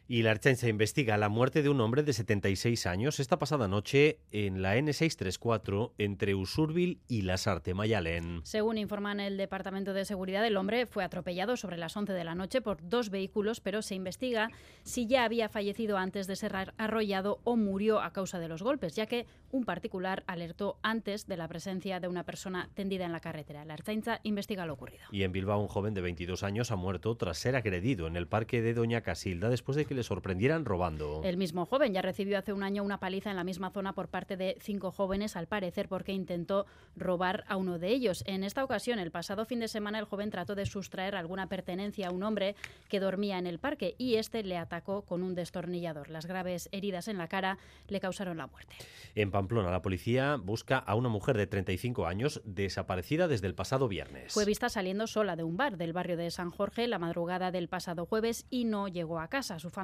Y la Archanza investiga la muerte de un hombre de 76 años esta pasada noche en la N634 entre Usurbil y Lasarte Mayalen.
Según informan el Departamento de Seguridad, el hombre fue atropellado sobre las 11 de la noche por dos vehículos, pero se investiga si ya había fallecido antes de ser arrollado o murió a causa de los golpes, ya que un particular alertó antes de la presencia de una persona tendida en la carretera. La Archanza investiga lo ocurrido.
Y en Bilbao un joven de 22 años ha muerto tras ser agredido en el parque de Doña Casilda después de que le sorprendieran robando.
El mismo joven ya recibió hace un año una paliza en la misma zona por parte de cinco jóvenes, al parecer porque intentó robar a uno de ellos. En esta ocasión, el pasado fin de semana, el joven trató de sustraer alguna pertenencia a un hombre que dormía en el parque y este le atacó con un destornillador. Las graves heridas en la cara le causaron la muerte.
En Pamplona, la policía busca a una mujer de 35 años desaparecida desde el pasado viernes.
Fue vista saliendo sola de un bar del barrio de San Jorge la madrugada del pasado jueves y no llegó a casa. Su familia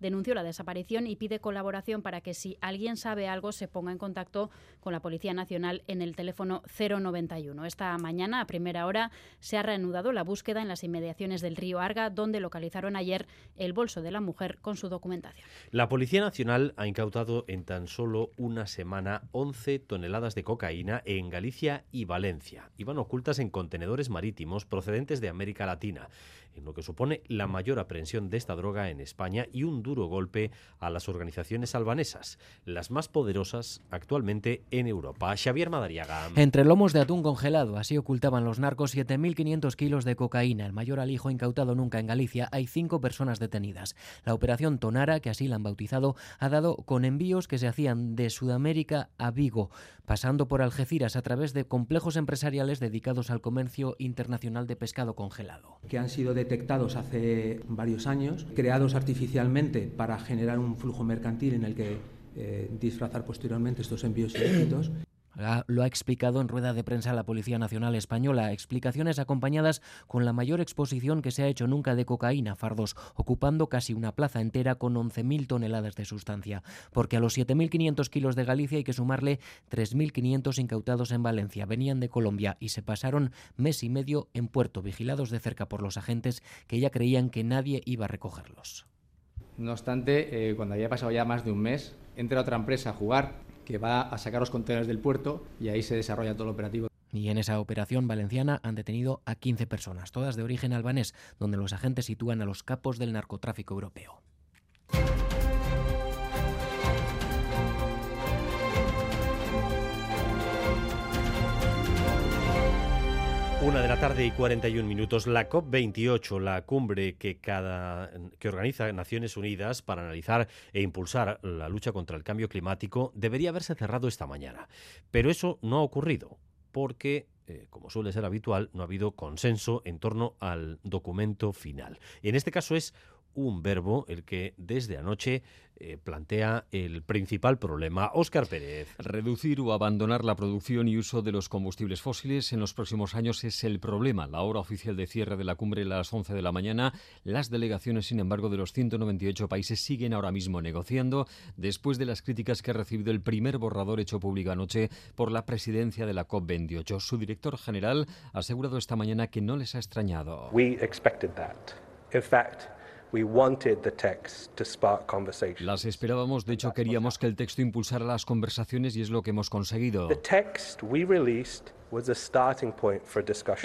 denunció la desaparición y pide colaboración para que si alguien sabe algo se ponga en contacto con la Policía Nacional en el teléfono 091. Esta mañana, a primera hora, se ha reanudado la búsqueda en las inmediaciones del río Arga, donde localizaron ayer el bolso de la mujer con su documentación.
La Policía Nacional ha incautado en tan solo una semana 11 toneladas de cocaína en Galicia y Valencia. Iban ocultas en contenedores marítimos procedentes de América Latina en lo que supone la mayor aprehensión de esta droga en España y un duro golpe a las organizaciones albanesas, las más poderosas actualmente en Europa. Xavier Madariaga.
Entre lomos de atún congelado, así ocultaban los narcos 7.500 kilos de cocaína, el mayor alijo incautado nunca en Galicia. Hay cinco personas detenidas. La operación Tonara, que así la han bautizado, ha dado con envíos que se hacían de Sudamérica a Vigo, pasando por Algeciras a través de complejos empresariales dedicados al comercio internacional de pescado congelado.
Que han sido detectados hace varios años, creados artificialmente para generar un flujo mercantil en el que eh, disfrazar posteriormente estos envíos ilícitos
lo ha explicado en rueda de prensa la Policía Nacional Española. Explicaciones acompañadas con la mayor exposición que se ha hecho nunca de cocaína, fardos, ocupando casi una plaza entera con 11.000 toneladas de sustancia. Porque a los 7.500 kilos de Galicia hay que sumarle 3.500 incautados en Valencia. Venían de Colombia y se pasaron mes y medio en puerto, vigilados de cerca por los agentes que ya creían que nadie iba a recogerlos.
No obstante, eh, cuando había pasado ya más de un mes, entra otra empresa a jugar que va a sacar los contenedores del puerto y ahí se desarrolla todo el operativo.
Y en esa operación valenciana han detenido a 15 personas, todas de origen albanés, donde los agentes sitúan a los capos del narcotráfico europeo.
Una de la tarde y 41 minutos. La COP28, la cumbre que, cada, que organiza Naciones Unidas para analizar e impulsar la lucha contra el cambio climático, debería haberse cerrado esta mañana. Pero eso no ha ocurrido porque eh, como suele ser habitual, no ha habido consenso en torno al documento final. En este caso es un verbo el que desde anoche eh, plantea el principal problema. Óscar Pérez.
Reducir o abandonar la producción y uso de los combustibles fósiles en los próximos años es el problema. La hora oficial de cierre de la cumbre a las 11 de la mañana. Las delegaciones, sin embargo, de los 198 países siguen ahora mismo negociando después de las críticas que ha recibido el primer borrador hecho público anoche por la presidencia de la COP28. Su director general ha asegurado esta mañana que no les ha extrañado.
We expected that. In fact,
las esperábamos, de hecho queríamos que el texto impulsara las conversaciones y es lo que hemos conseguido.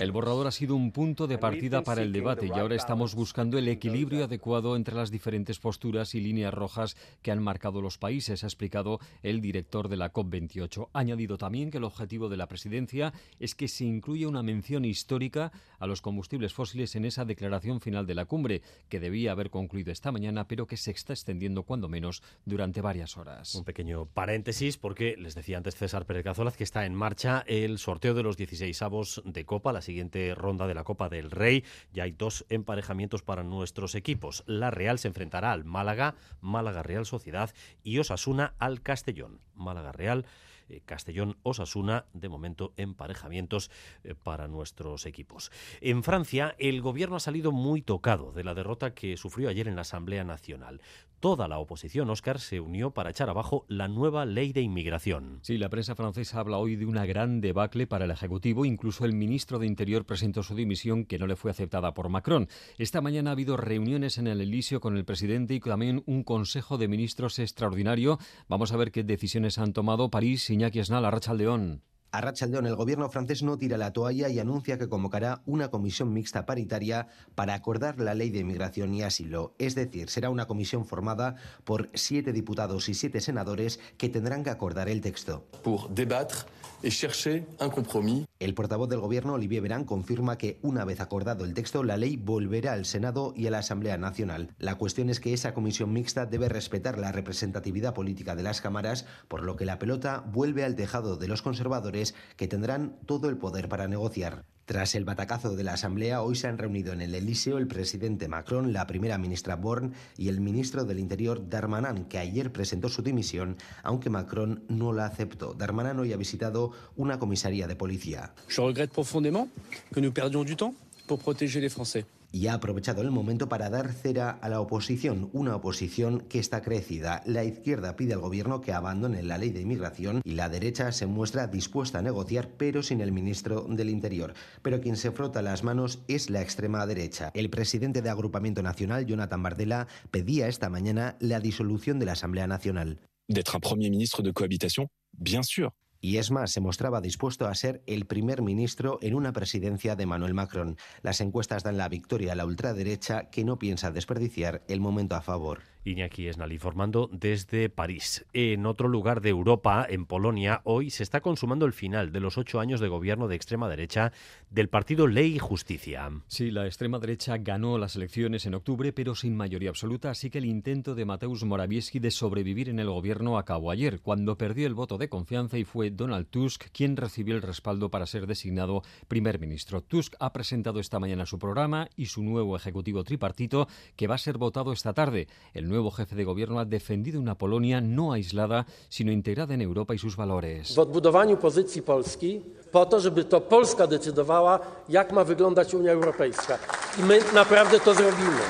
El borrador ha sido un punto de partida para el debate y ahora estamos buscando el equilibrio adecuado entre las diferentes posturas y líneas rojas que han marcado los países, ha explicado el director de la COP28. Ha añadido también que el objetivo de la presidencia es que se incluya una mención histórica a los combustibles fósiles en esa declaración final de la cumbre, que debía haber concluido esta mañana, pero que se está extendiendo cuando menos durante varias horas.
Un pequeño paréntesis, porque les decía antes César Pérez Cazolaz que está en marcha el sorteo de los 16 avos de Copa, la siguiente ronda de la Copa del Rey. Ya hay dos emparejamientos para nuestros equipos. La Real se enfrentará al Málaga, Málaga Real Sociedad y Osasuna al Castellón. Málaga Real eh, Castellón-Osasuna, de momento emparejamientos eh, para nuestros equipos. En Francia, el gobierno ha salido muy tocado de la derrota que sufrió ayer en la Asamblea Nacional. Toda la oposición, Oscar, se unió para echar abajo la nueva ley de inmigración.
Sí, la prensa francesa habla hoy de una gran debacle para el Ejecutivo. Incluso el ministro de Interior presentó su dimisión, que no le fue aceptada por Macron. Esta mañana ha habido reuniones en el Elíseo con el presidente y también un Consejo de Ministros extraordinario. Vamos a ver qué decisiones han tomado París, Iñaki Esnal, Arrachaldeón.
A Rachaldeón, el gobierno francés no tira la toalla y anuncia que convocará una comisión mixta paritaria para acordar la ley de inmigración y asilo. Es decir, será una comisión formada por siete diputados y siete senadores que tendrán que acordar el texto.
Pour débattre et chercher un.
El portavoz del gobierno, Olivier Verán, confirma que una vez acordado el texto, la ley volverá al Senado y a la Asamblea Nacional. La cuestión es que esa comisión mixta debe respetar la representatividad política de las cámaras, por lo que la pelota vuelve al tejado de los conservadores, que tendrán todo el poder para negociar. Tras el batacazo de la Asamblea, hoy se han reunido en el Elíseo el presidente Macron, la primera ministra Born y el ministro del Interior Darmanin, que ayer presentó su dimisión, aunque Macron no la aceptó. Darmanin hoy ha visitado una comisaría de policía.
Je regrette profondément que nous perdions du temps pour protéger les Français
y ha aprovechado el momento para dar cera a la oposición, una oposición que está crecida. La izquierda pide al gobierno que abandone la ley de inmigración y la derecha se muestra dispuesta a negociar, pero sin el ministro del Interior. Pero quien se frota las manos es la extrema derecha. El presidente de Agrupamiento Nacional, Jonathan Bardella, pedía esta mañana la disolución de la Asamblea Nacional.
D'être un premier ministre de cohabitation, bien sûr.
Y es más, se mostraba dispuesto a ser el primer ministro en una presidencia de Manuel Macron. Las encuestas dan la victoria a la ultraderecha que no piensa desperdiciar el momento a favor.
Iñaki Esnal informando desde París. En otro lugar de Europa, en Polonia, hoy se está consumando el final de los ocho años de gobierno de extrema derecha del partido Ley y Justicia.
Sí, la extrema derecha ganó las elecciones en octubre, pero sin mayoría absoluta, así que el intento de Mateusz Morawiecki de sobrevivir en el gobierno acabó ayer, cuando perdió el voto de confianza y fue Donald Tusk quien recibió el respaldo para ser designado primer ministro. Tusk ha presentado esta mañana su programa y su nuevo ejecutivo tripartito, que va a ser votado esta tarde. El nuevo jefe de gobierno ha defendido una Polonia no aislada, sino integrada en Europa y sus valores.
W odbudowaniu pozycji Polski po to, żeby to Polska decydowała, jak ma wyglądać Unia Europejska. I my naprawdę to zrobimy.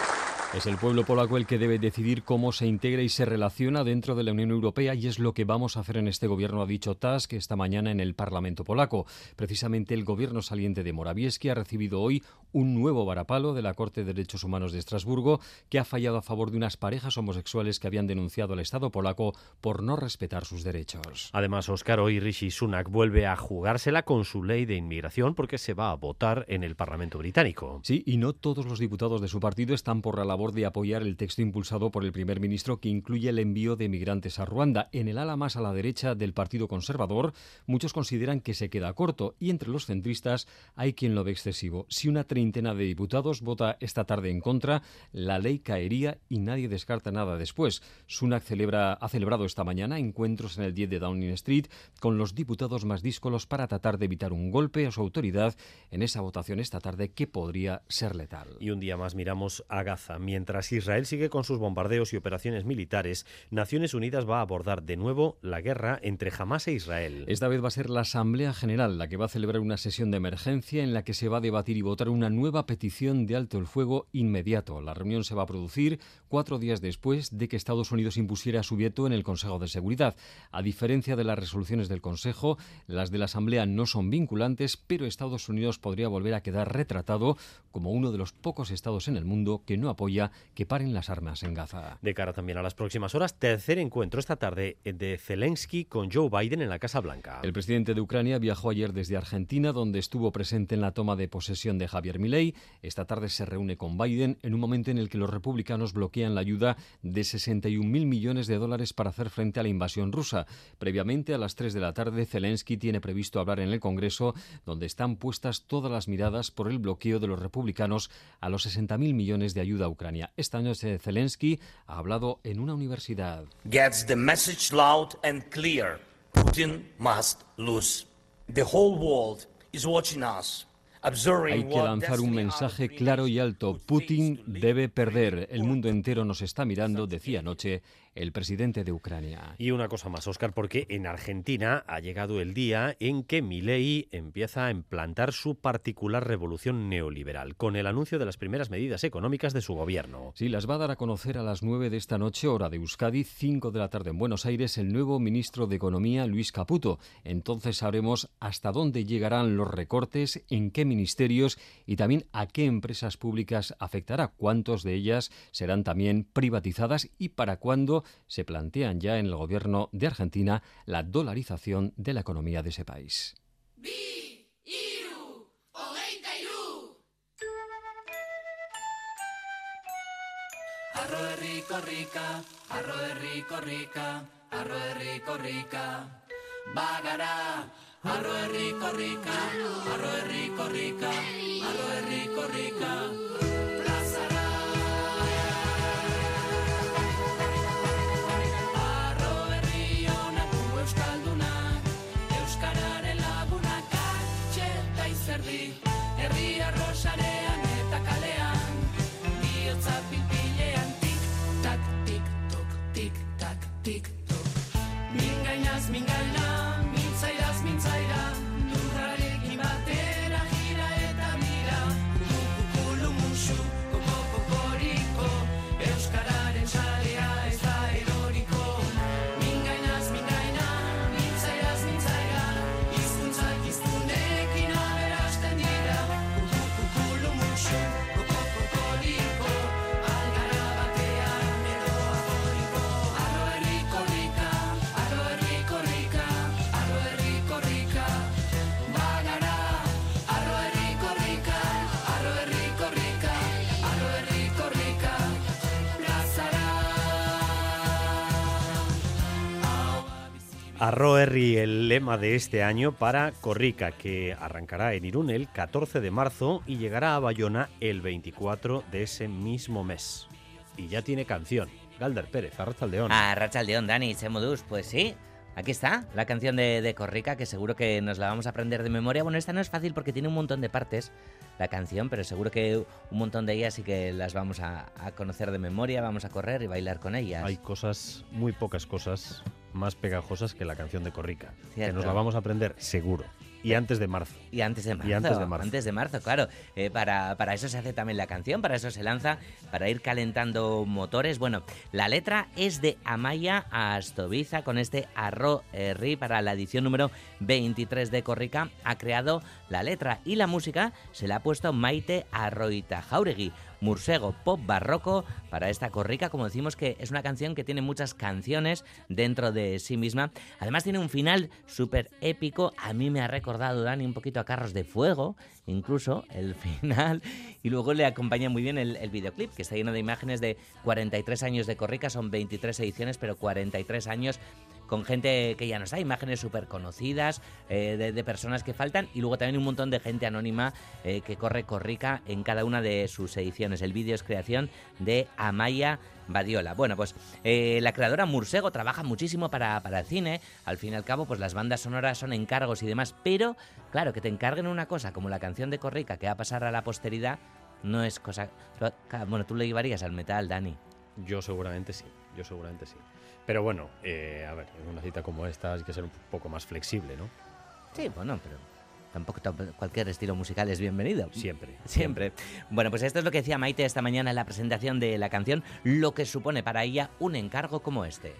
Es el pueblo polaco el que debe decidir cómo se integra y se relaciona dentro de la Unión Europea y es lo que vamos a hacer en este gobierno, ha dicho Tusk esta mañana en el Parlamento polaco. Precisamente el gobierno saliente de Morawiecki ha recibido hoy un nuevo varapalo de la Corte de Derechos Humanos de Estrasburgo que ha fallado a favor de unas parejas homosexuales que habían denunciado al Estado polaco por no respetar sus derechos.
Además, Oscar, hoy Rishi Sunak vuelve a jugársela con su ley de inmigración porque se va a votar en el Parlamento británico.
Sí, y no todos los diputados de su partido están por la labor de apoyar el texto impulsado por el primer ministro que incluye el envío de migrantes a Ruanda. En el ala más a la derecha del Partido Conservador, muchos consideran que se queda corto y entre los centristas hay quien lo ve excesivo. Si una treintena de diputados vota esta tarde en contra, la ley caería y nadie descarta nada después. Sunak celebra, ha celebrado esta mañana encuentros en el 10 de Downing Street con los diputados más díscolos para tratar de evitar un golpe a su autoridad en esa votación esta tarde que podría ser letal.
Y un día más miramos a Gaza. Mientras Israel sigue con sus bombardeos y operaciones militares, Naciones Unidas va a abordar de nuevo la guerra entre Hamas e Israel.
Esta vez va a ser la Asamblea General la que va a celebrar una sesión de emergencia en la que se va a debatir y votar una nueva petición de alto el fuego inmediato. La reunión se va a producir cuatro días después de que Estados Unidos impusiera su veto en el Consejo de Seguridad. A diferencia de las resoluciones del Consejo, las de la Asamblea no son vinculantes, pero Estados Unidos podría volver a quedar retratado como uno de los pocos estados en el mundo que no apoya que paren las armas en Gaza.
De cara también a las próximas horas, tercer encuentro esta tarde de Zelensky con Joe Biden en la Casa Blanca.
El presidente de Ucrania viajó ayer desde Argentina, donde estuvo presente en la toma de posesión de Javier Milei. Esta tarde se reúne con Biden en un momento en el que los republicanos bloquean la ayuda de 61 mil millones de dólares para hacer frente a la invasión rusa. Previamente, a las 3 de la tarde, Zelensky tiene previsto hablar en el Congreso, donde están puestas todas las miradas por el bloqueo de los republicanos a los 60 mil millones de ayuda a Ucrania. Esta noche Zelensky ha hablado en una universidad.
Gets the message loud and clear. Putin must lose. The whole world is watching us.
Hay que lanzar un mensaje claro y alto. Putin debe perder. El mundo entero nos está mirando, decía anoche el presidente de Ucrania.
Y una cosa más, Oscar, porque en Argentina ha llegado el día en que Milei empieza a implantar su particular revolución neoliberal, con el anuncio de las primeras medidas económicas de su gobierno.
Sí, las va a dar a conocer a las 9 de esta noche, hora de Euskadi, 5 de la tarde en Buenos Aires, el nuevo ministro de Economía, Luis Caputo. Entonces sabremos hasta dónde llegarán los recortes, en qué ministerios y también a qué empresas públicas afectará, cuántos de ellas serán también privatizadas y para cuándo se plantean ya en el gobierno de Argentina la dolarización de la economía de ese país.
Arro herriko rika, arro herriko rika, arro herriko rika, plazara. Mingala Herri,
el lema de este año para Corrica, que arrancará en Irún el 14 de marzo y llegará a Bayona el 24 de ese mismo mes. Y ya tiene canción. Galder Pérez, Arrachaldeón.
A Rachaldeón, Dani, Semodus, pues sí. Aquí está, la canción de, de Corrica, que seguro que nos la vamos a aprender de memoria. Bueno, esta no es fácil porque tiene un montón de partes, la canción, pero seguro que un montón de ellas sí que las vamos a, a conocer de memoria, vamos a correr y bailar con ellas.
Hay cosas, muy pocas cosas, más pegajosas que la canción de Corrica. Que
Cierto.
nos la vamos a aprender, seguro. Y antes de marzo.
Y antes de marzo.
Y antes de marzo.
Antes de marzo, claro. Eh, para, para eso se hace también la canción, para eso se lanza, para ir calentando motores. Bueno, la letra es de Amaya Astoviza con este Arro Herri para la edición número 23 de Corrica. Ha creado la letra y la música se la ha puesto Maite Arroita Jauregui. Mursego pop barroco para esta corrica, como decimos que es una canción que tiene muchas canciones dentro de sí misma. Además tiene un final súper épico. A mí me ha recordado, Dani, un poquito a Carros de Fuego, incluso el final. Y luego le acompaña muy bien el, el videoclip, que está lleno de imágenes de 43 años de corrica. Son 23 ediciones, pero 43 años con gente que ya no está, imágenes súper conocidas eh, de, personas que faltan y luego también un montón de gente anónima eh, que corre corrica en cada una de sus ediciones. El vídeo es creación de Amaya Badiola. Bueno, pues eh, la creadora Mursego trabaja muchísimo para, para el cine. Al fin y al cabo, pues las bandas sonoras son encargos y demás. Pero, claro, que te encarguen una cosa como la canción de Corrica que va a pasar a la posteridad, no es cosa... Bueno, tú le llevarías al metal, Dani.
Yo seguramente sí, yo seguramente sí. Pero bueno, eh, a ver, en una cita como esta hay que ser un poco más flexible, ¿no?
Sí, bueno, pero tampoco tam- cualquier estilo musical es bienvenido.
Siempre.
Siempre. Bueno, pues esto es lo que decía Maite esta mañana en la presentación de la canción, lo que supone para ella un encargo como este.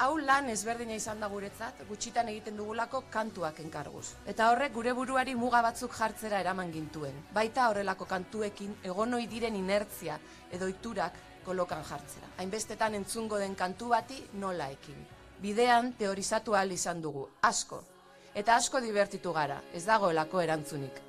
Hau lan ezberdina izan da guretzat, gutxitan egiten dugulako kantuak enkarguz. Eta horrek gure buruari muga batzuk jartzera eraman gintuen. Baita horrelako kantuekin egon ohi diren inertzia edo iturak kolokan jartzera. Hainbestetan entzungo den kantu bati nola ekin. Bidean teorizatu ahal izan dugu, asko. Eta asko divertitu gara, ez dagoelako erantzunik.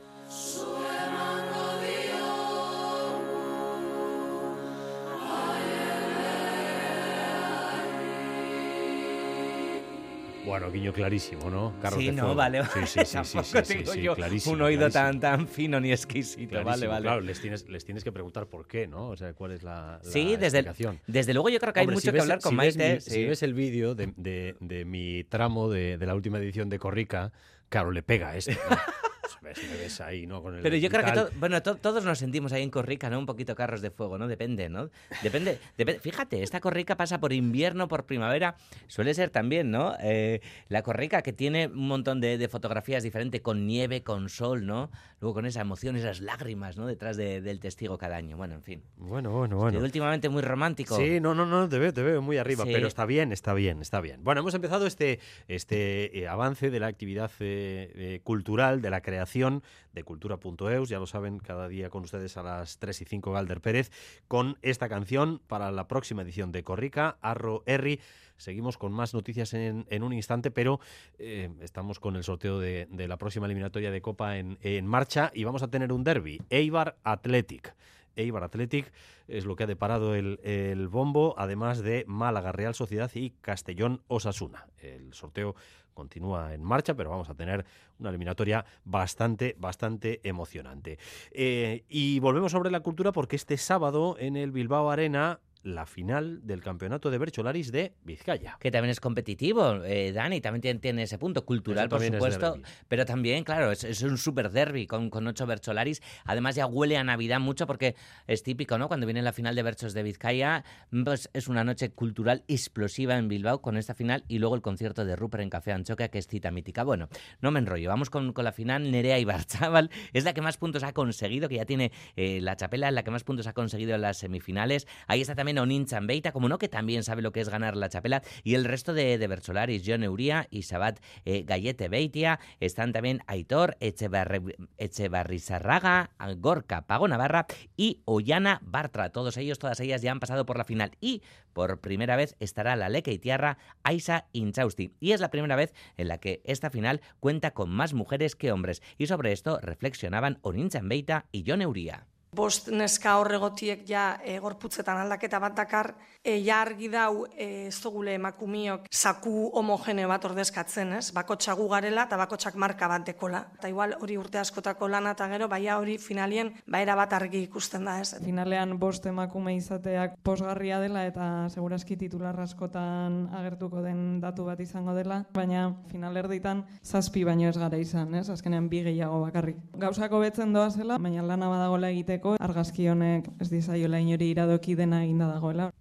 Bueno, guiño clarísimo, ¿no? Carros
sí,
de
no,
fuego.
vale.
Sí, sí, sí, sí, sí, sí,
tengo
sí,
yo
clarísimo,
un oído
clarísimo.
tan, tan fino ni exquisito. Vale,
Clarísimo,
vale.
Claro, les tienes, les tienes que preguntar por qué, ¿no? O sea, cuál es la, la
Sí, desde, el- desde luego yo creo que hay mucho
si
que hablar con
si ves
Maite.
mi- Si ves el vídeo de, de- de mi tramo de, de la última edición de Corrica, claro, le pega esto. ¿no? ves, me ves ahí, ¿no? Con el
Pero yo creo que to- bueno, to- todos nos sentimos ahí en Corrica, ¿no? Un poquito carros de fuego, ¿no? Depende, ¿no? Depende, depe- Fíjate, esta Corrica pasa por invierno, por primavera. Suele ser también, ¿no? Eh, la Corrica que tiene un montón de, de fotografías diferentes, con nieve, con sol, ¿no? Luego con esa emoción, esas lágrimas, ¿no? Detrás de- del testigo cada año. Bueno, en fin.
Bueno, bueno,
Estoy
bueno.
últimamente muy romántico.
Sí, no, no, no, te veo, te veo muy arriba,
Sí.
pero está bien, está bien, está bien. Bueno, hemos empezado este, este eh, avance de la actividad eh, eh, cultural, de la creación de cultura.eus, ya lo saben, cada día con ustedes a las 3 y 5 Galder Pérez, con esta canción para la próxima edición de Corrica, Arro Erri. Seguimos con más noticias en, en un instante, pero eh, estamos con el sorteo de, la próxima eliminatoria de Copa en, en marcha y vamos a tener un derby, Eibar Athletic. Eibar Athletic es lo que ha deparado el, el bombo, además de Málaga Real Sociedad y Castellón Osasuna. El sorteo continúa en marcha, pero vamos a tener una eliminatoria bastante, bastante emocionante. Eh, y volvemos sobre la cultura porque este sábado en el Bilbao Arena la final del campeonato de Bercholaris de Vizcaya.
Que también es competitivo, eh, Dani, también tiene, tiene ese punto cultural, por
es
supuesto, pero también, claro, es, es un super derby con, con ocho Bercholaris. Además, ya huele a Navidad mucho porque es típico, ¿no? Cuando viene la final de Berchos de Vizcaya, pues es una noche cultural explosiva en Bilbao con esta final y luego el concierto de Rupert en Café Anchoca, que es cita mítica. Bueno, no me enrollo, vamos con, con la final. Nerea Ibarzabal es la que más puntos ha conseguido, que ya tiene eh, la chapela, la que más puntos ha conseguido en las semifinales. Ahí está también Onin Chambeita, como no, que también sabe lo que es ganar la chapela. Y el resto de, de Bercholaris, John Euría y Sabat eh, Gallete Beitia. Están también Aitor Echevarri- Echevarrizarraga, Gorka Pago Navarra y Ollana Bartra. Todos ellos, todas ellas ya han pasado por la final. Y por primera vez estará la Leque y Tierra Aisa Inchausti. Y es la primera vez en la que esta final cuenta con más mujeres que hombres. Y sobre esto reflexionaban Onin Chambeita y John Euría.
Bost neska horregotiek ja e, gorputzetan aldaketa bat dakar, e, ja argi dau e, ez dugule emakumiok zaku homogeneo bat ordezkatzen, ez? Bakotxa gu garela eta bakotxak marka bat dekola. Eta igual hori urte askotako lana eta gero, baina hori finalien baera bat argi ikusten da, ez?
Finalean bost emakume izateak posgarria dela eta segurazki titular askotan agertuko den datu bat izango dela, baina finalerditan zazpi baino ez gara izan, ez? Azkenean bi gehiago bakarrik. Gauzako betzen doa zela, baina lana badagoela egiteko, argazki honek ez dizaiola inori iradoki dena eginda dagoela.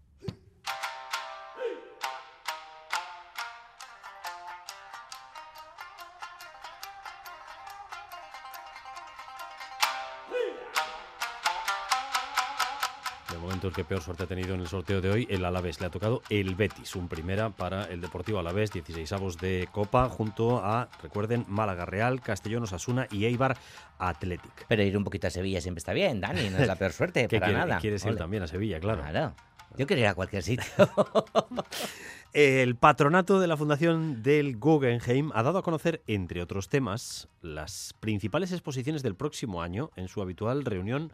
El que peor suerte ha tenido en el sorteo de hoy, el Alavés. Le ha tocado el Betis, un primera para el Deportivo Alavés, 16 avos de Copa, junto a, recuerden, Málaga Real, Castellón Osasuna y Eibar Athletic.
Pero ir un poquito a Sevilla siempre está bien, Dani, no es la peor suerte,
¿Qué
para
quiere-
nada.
Quieres ir también a Sevilla, claro.
Claro. Yo quiero ir a cualquier sitio.
El patronato de la Fundación del Guggenheim ha dado a conocer, entre otros temas, las principales exposiciones del próximo año en su habitual reunión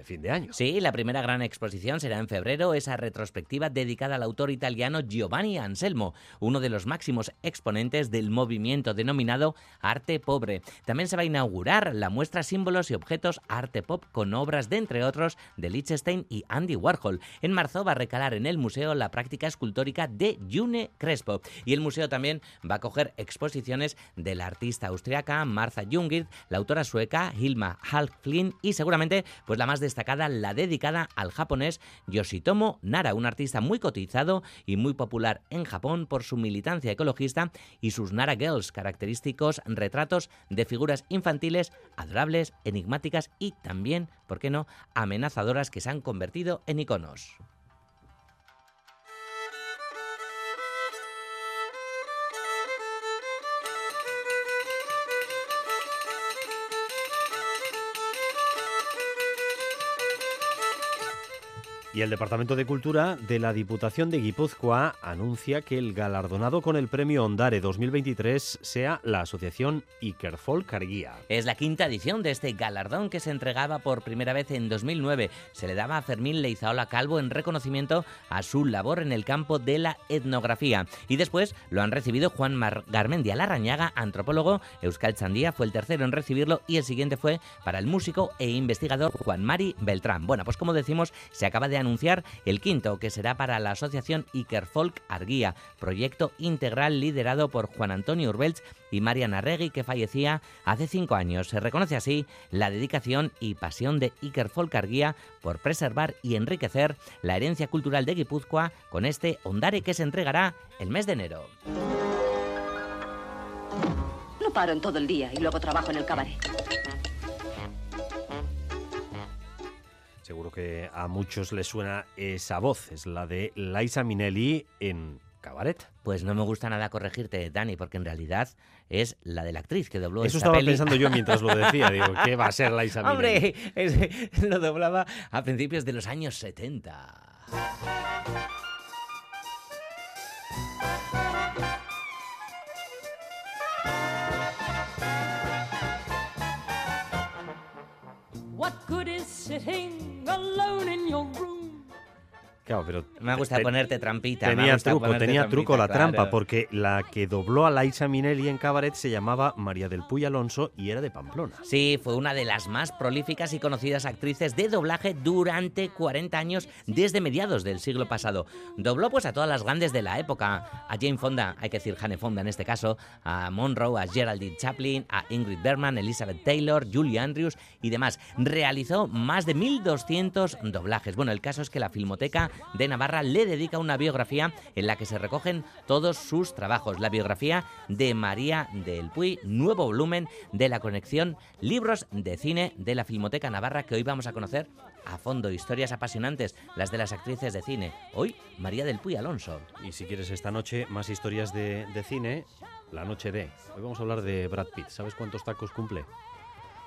de fin de año.
Sí, la primera gran exposición será en febrero, esa retrospectiva dedicada al autor italiano Giovanni Anselmo, uno de los máximos exponentes del movimiento denominado arte pobre. También se va a inaugurar la muestra Símbolos y Objetos Arte Pop con obras de, entre otros, de Liechtenstein y Andy Warhol. En marzo va a recalar en el museo la práctica escultórica de June Crespo. Y el museo también va a coger exposiciones de la artista austriaca Martha Jungwirth, la autora sueca Hilma Halflin y seguramente pues la más destacada, la dedicada al japonés Yoshitomo Nara, un artista muy cotizado y muy popular en Japón por su militancia ecologista y sus Nara Girls, característicos retratos de figuras infantiles adorables, enigmáticas y también, ¿por qué no?, amenazadoras que se han convertido en iconos.
Y el Departamento de Cultura de la Diputación de Guipúzcoa anuncia que el galardonado con el premio Ondare 2023 sea la asociación Ikerfolk Arguía.
Es la quinta edición de este galardón que se entregaba por primera vez en 2009. Se le daba a Fermín Leizaola Calvo en reconocimiento a su labor en el campo de la etnografía. Y después lo han recibido Juan Mar Garmendia Larrañaga, antropólogo. Euskal Chandía fue el tercero en recibirlo y el siguiente fue para el músico e investigador Juan Mari Beltrán. Bueno, pues como decimos, se acaba de anunciar el quinto, que será para la asociación Ikerfolk Arguía, proyecto integral liderado por Juan Antonio Urbelch y Mariana Regui, que fallecía hace cinco años. Se reconoce así la dedicación y pasión de Ikerfolk Arguía por preservar y enriquecer la herencia cultural de Guipúzcoa con este Ondare que se entregará el mes de enero.
No paro en todo el día y luego trabajo en el cabaret.
Seguro que a muchos les suena esa voz, es la de Liza Minnelli en Cabaret.
Pues no me gusta nada corregirte, Dani, porque en realidad es la de la actriz que dobló
Eso
esta
estaba
peli.
pensando yo mientras lo decía, digo, ¿qué va a ser Liza Minnelli?
¡Hombre! es- lo doblaba a principios de los años 70.
Sitting alone in your room?
Claro, pero
Me gusta
te-
ponerte trampita.
Tenía truco, tenía truco la trampa, porque la que dobló a Liza Minnelli en Cabaret se llamaba María del Puy Alonso y era de Pamplona.
Sí, fue una de las más prolíficas y conocidas actrices de doblaje durante 40 años desde mediados del siglo pasado. Dobló pues a todas las grandes de la época, a Jane Fonda, hay que decir Jane Fonda en este caso, a Monroe, a Geraldine Chaplin, a Ingrid Bergman, Elizabeth Taylor, Julie Andrews y demás. Realizó más de 1200 doblajes. Bueno, el caso es que la Filmoteca de Navarra le dedica una biografía en la que se recogen todos sus trabajos. La biografía de María del Puy, nuevo volumen de la conexión Libros de Cine de la Filmoteca Navarra que hoy vamos a conocer a fondo. Historias apasionantes, las de las actrices de cine. Hoy, María del Puy Alonso.
Y si quieres esta noche más historias de, de cine, la noche de. Hoy vamos a hablar de Brad Pitt. ¿Sabes cuántos tacos cumple?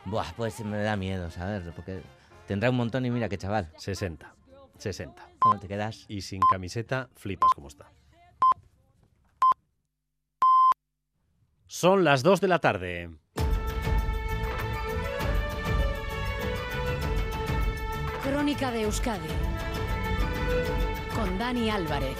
Buah, pues me da miedo, ¿sabes? Porque tendrá un montón y mira qué chaval.
60. 60.
¿Cómo te quedas?
Y sin camiseta, flipas como está. Son las 2 de la tarde.
Crónica de Euskadi con Dani Álvarez.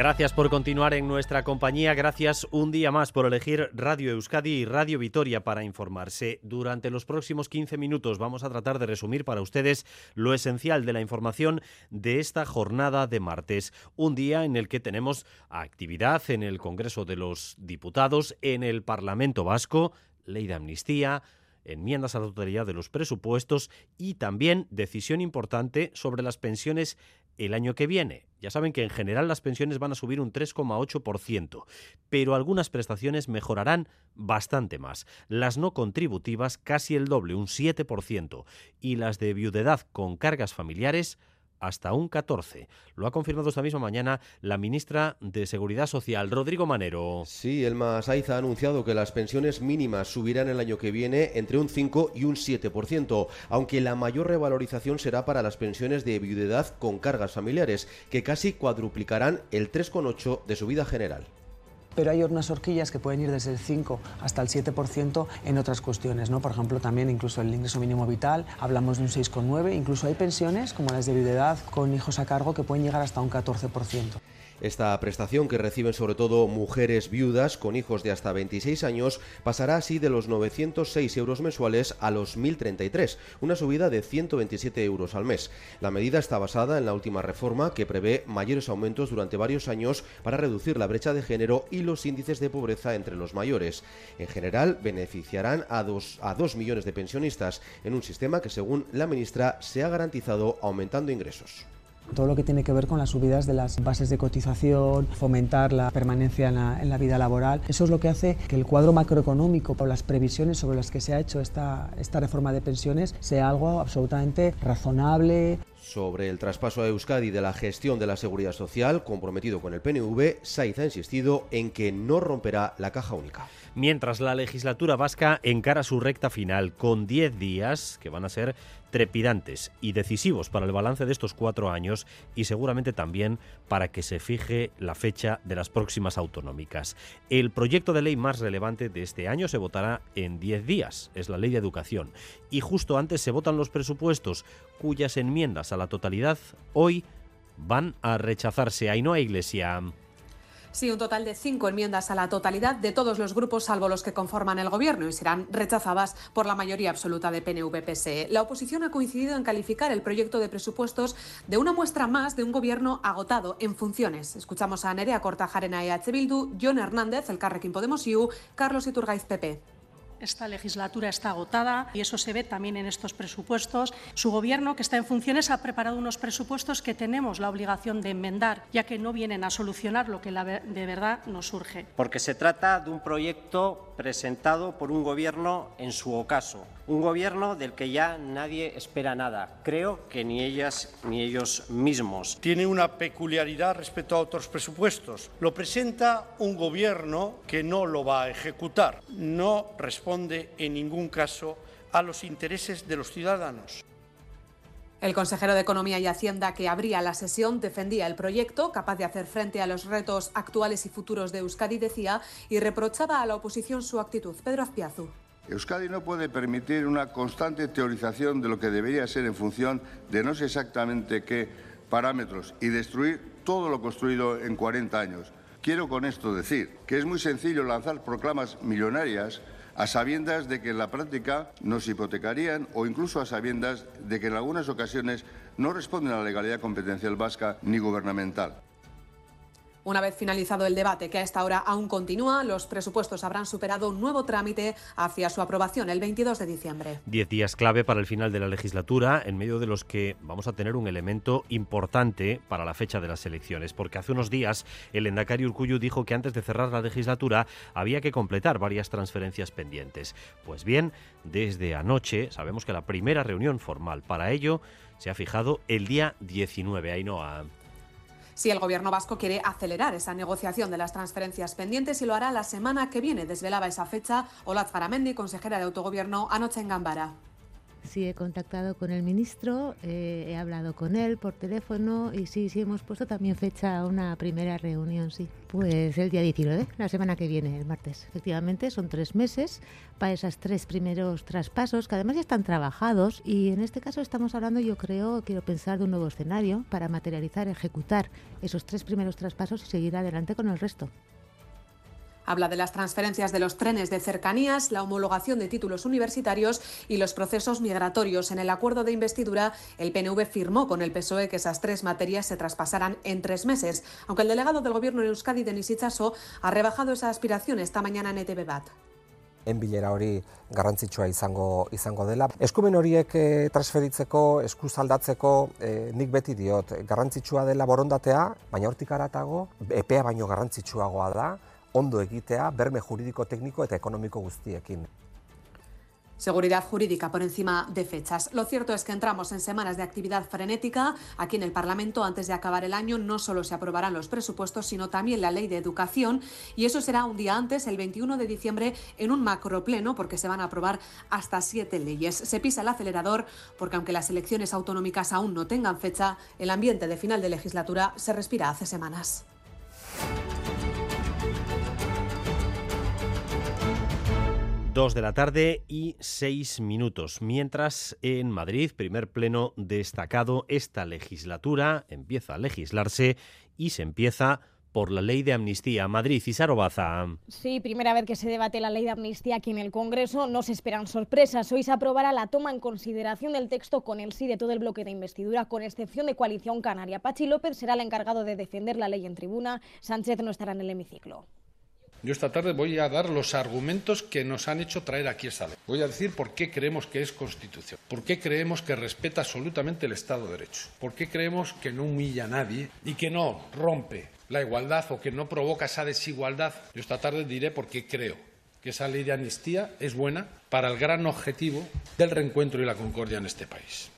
Gracias por continuar en nuestra compañía. Gracias un día más por elegir Radio Euskadi y Radio Vitoria para informarse. Durante los próximos 15 minutos vamos a tratar de resumir para ustedes lo esencial de la información de esta jornada de martes. Un día en el que tenemos actividad en el Congreso de los Diputados, en el Parlamento Vasco, ley de amnistía, enmiendas a la totalidad de los presupuestos y también decisión importante sobre las pensiones el año que viene. Ya saben que en general las pensiones van a subir un 3,8%, pero algunas prestaciones mejorarán bastante más. Las no contributivas casi el doble, un 7%, y las de viudedad con cargas familiares hasta un 14. Lo ha confirmado esta misma mañana la ministra de Seguridad Social, Rodrigo Manero.
Sí, Elma Saiz ha anunciado que las pensiones mínimas subirán el año que viene entre un 5 y un 7%, aunque la mayor revalorización será para las pensiones de viudedad con cargas familiares, que casi cuadruplicarán el 3,8 de su vida general
pero hay unas horquillas que pueden ir desde el 5 hasta el 7% en otras cuestiones, ¿no? Por ejemplo, también incluso el ingreso mínimo vital, hablamos de un 6,9, incluso hay pensiones como las de viudedad con hijos a cargo que pueden llegar hasta un 14%.
Esta prestación, que reciben sobre todo mujeres viudas con hijos de hasta 26 años, pasará así de los 906 euros mensuales a los 1.033, una subida de 127 euros al mes. La medida está basada en la última reforma que prevé mayores aumentos durante varios años para reducir la brecha de género y los índices de pobreza entre los mayores. En general, beneficiarán a dos, a dos millones de pensionistas en un sistema que, según la ministra, se ha garantizado aumentando ingresos
todo lo que tiene que ver con las subidas de las bases de cotización, fomentar la permanencia en la, en la, vida laboral. Eso es lo que hace que el cuadro macroeconómico o las previsiones sobre las que se ha hecho esta, esta reforma de pensiones sea algo absolutamente razonable.
Sobre el traspaso a Euskadi de la gestión de la seguridad social, comprometido con el PNV, Saiz ha insistido en que no romperá la caja única.
Mientras la legislatura vasca encara su recta final con 10 días que van a ser trepidantes y decisivos para el balance de estos cuatro años y seguramente también para que se fije la fecha de las próximas autonómicas. El proyecto de ley más relevante de este año se votará en 10 días, es la ley de educación, y justo antes se votan los presupuestos, cuyas enmiendas a la totalidad hoy van a rechazarse. Ainhoa Iglesia.
Sí, un total de cinco enmiendas a la totalidad de todos los grupos, salvo los que conforman el gobierno, y serán rechazadas por la mayoría absoluta de PNV-PSE. La oposición ha coincidido en calificar el proyecto de presupuestos de una muestra más de un gobierno agotado en funciones. Escuchamos a Nerea Cortajarena EH Bildu, John Hernández, el Carrequín Podemos IU, Carlos Iturgaiz PP.
Esta legislatura está agotada y eso se ve también en estos presupuestos. Su Gobierno, que está en funciones, ha preparado unos presupuestos que tenemos la obligación de enmendar, ya que no vienen a solucionar lo que de verdad nos surge.
Porque se trata de un proyecto presentado por un Gobierno en su ocaso, un Gobierno del que ya nadie espera nada, creo que ni ellas ni ellos mismos.
Tiene una peculiaridad respecto a otros presupuestos. Lo presenta un Gobierno que no lo va a ejecutar, no responde en ningún caso a los intereses de los ciudadanos.
El consejero de Economía y Hacienda que abría la sesión defendía el proyecto, capaz de hacer frente a los retos actuales y futuros de Euskadi, decía, y reprochaba a la oposición su actitud. Pedro Azpiazu.
Euskadi no puede permitir una constante teorización de lo que debería ser en función de no sé exactamente qué parámetros y destruir todo lo construido en 40 años. Quiero con esto decir que es muy sencillo lanzar proclamas millonarias a sabiendas de que en la práctica nos hipotecarían o incluso a sabiendas de que en algunas ocasiones no responden a la legalidad competencial vasca ni gubernamental.
Una vez finalizado el debate, que a esta hora aún continúa, los presupuestos habrán superado un nuevo trámite hacia su aprobación el 22 de diciembre.
Diez días clave para el final de la legislatura, en medio de los que vamos a tener un elemento importante para la fecha de las elecciones, porque hace unos días el Endacari Urcuyu dijo que antes de cerrar la legislatura había que completar varias transferencias pendientes. Pues bien, desde anoche sabemos que la primera reunión formal para ello se ha fijado el día 19. Ainhoa
si el Gobierno vasco quiere acelerar esa negociación de las transferencias pendientes y lo hará la semana que viene. Desvelaba esa fecha Olaz Garamendi, consejera de Autogobierno, anoche en Gambara.
Sí, he contactado con el ministro, eh, he hablado con él por teléfono y sí, sí, hemos puesto también fecha a una primera reunión, sí. Pues el día 19, la semana que viene, el martes. Efectivamente, son tres meses para esos tres primeros traspasos, que además ya están trabajados y en este caso estamos hablando, yo creo, quiero pensar de un nuevo escenario para materializar, ejecutar esos tres primeros traspasos y seguir adelante con el resto.
Habla de las transferencias de los trenes de cercanías, la homologación de títulos universitarios y los procesos migratorios. En el acuerdo de investidura, el PNV firmó con el PSOE que esas tres materias se traspasaran en tres meses, aunque el delegado del Gobierno en Euskadi, Denis Itxaso, ha rebajado esa aspiración esta mañana en ETV BAT.
enbilera hori garrantzitsua izango izango dela. Eskumen horiek e, transferitzeko, eskuz aldatzeko, e, nik beti diot, garrantzitsua dela borondatea, baina hortik aratago, epea baino garrantzitsuagoa da, ondo egitea, berme juridiko tekniko eta ekonomiko guztiekin.
Seguridad jurídica por encima de fechas. Lo cierto es que entramos en semanas de actividad frenética. Aquí en el Parlamento, antes de acabar el año, no solo se aprobarán los presupuestos, sino también la ley de educación. Y eso será un día antes, el 21 de diciembre, en un macropleno, porque se van a aprobar hasta siete leyes. Se pisa el acelerador, porque aunque las elecciones autonómicas aún no tengan fecha, el ambiente de final de legislatura se respira hace semanas.
Dos de la tarde y seis minutos. Mientras en Madrid, primer pleno destacado, esta legislatura empieza a legislarse y se empieza por la ley de amnistía. Madrid y Sarobaza.
Sí, primera vez que se debate la ley de amnistía aquí en el Congreso. No se esperan sorpresas. Hoy se aprobará la toma en consideración del texto con el sí de todo el bloque de investidura, con excepción de Coalición Canaria. Pachi López será el encargado de defender la ley en tribuna. Sánchez no estará en el hemiciclo.
Yo esta tarde voy a dar los argumentos que nos han hecho traer aquí esta ley. Voy a decir por qué creemos que es Constitución, por qué creemos que respeta absolutamente el Estado de Derecho, por qué creemos que no humilla a nadie y que no rompe la igualdad o que no provoca esa desigualdad. Yo esta tarde diré por qué creo que esa ley de amnistía es buena para el gran objetivo del reencuentro y la concordia en este país.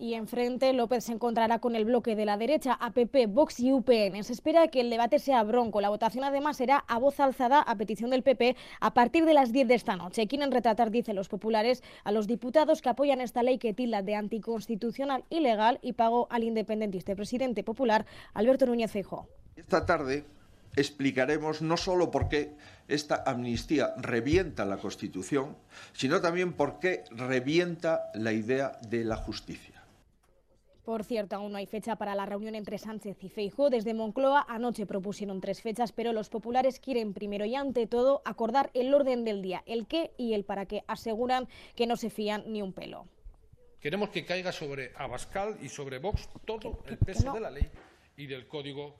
Y enfrente López se encontrará con el bloque de la derecha, APP, Vox y UPN. Se espera que el debate sea bronco. La votación además será a voz alzada a petición del PP a partir de las 10 de esta noche. Quieren retratar, dicen los populares, a los diputados que apoyan esta ley que tilda de anticonstitucional, ilegal y pago al independentista presidente popular Alberto Núñez Feijóo.
Esta tarde explicaremos no solo por qué esta amnistía revienta la Constitución, sino también por qué revienta la idea de la justicia.
Por cierto, aún no hay fecha para la reunión entre Sánchez y Feijóo. Desde Moncloa anoche propusieron tres fechas, pero los populares quieren primero y ante todo acordar el orden del día, el qué y el para qué. Aseguran que no se fían ni un pelo.
Queremos que caiga sobre Abascal y sobre Vox todo el peso de la ley y del Código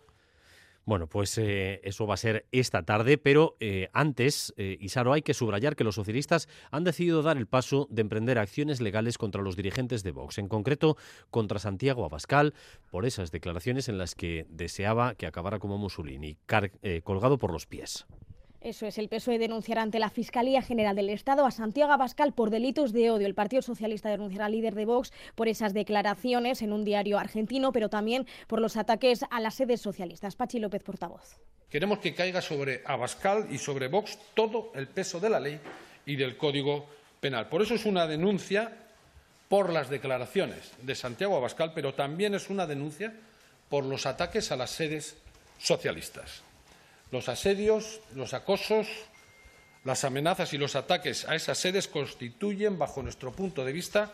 bueno, pues eh, eso va a ser esta tarde, pero eh, antes, eh, Isaro, hay que subrayar que los socialistas han decidido dar el paso de emprender acciones legales contra los dirigentes de Vox, en concreto contra Santiago Abascal, por esas declaraciones en las que deseaba que acabara como Mussolini, colgado por los pies.
Eso es, el PSOE denunciará ante la Fiscalía General del Estado a Santiago Abascal por delitos de odio. El Partido Socialista denunciará al líder de Vox por esas declaraciones en un diario argentino, pero también por los ataques a las sedes socialistas. Pachi López, portavoz.
Queremos que caiga sobre Abascal y sobre Vox todo el peso de la ley y del Código Penal. Por eso es una denuncia por las declaraciones de Santiago Abascal, pero también es una denuncia por los ataques a las sedes socialistas. Los asedios, los acosos, las amenazas y los ataques a esas sedes constituyen, bajo nuestro punto de vista,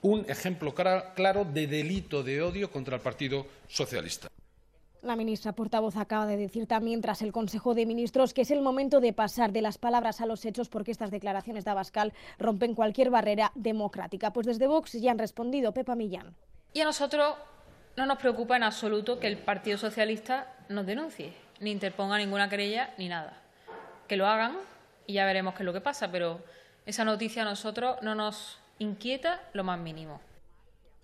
un ejemplo claro de delito de odio contra el Partido Socialista.
La ministra portavoz acaba de decir también tras el Consejo de Ministros que es el momento de pasar de las palabras a los hechos porque estas declaraciones de Abascal rompen cualquier barrera democrática. Pues desde Vox ya han respondido Pepa Millán.
Y a nosotros no nos preocupa en absoluto que el Partido Socialista nos denuncie ni interponga ninguna querella ni nada. Que lo hagan y ya veremos qué es lo que pasa, pero esa noticia a nosotros no nos inquieta lo más mínimo.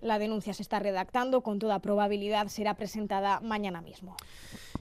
La denuncia se está redactando, con toda probabilidad será presentada mañana mismo.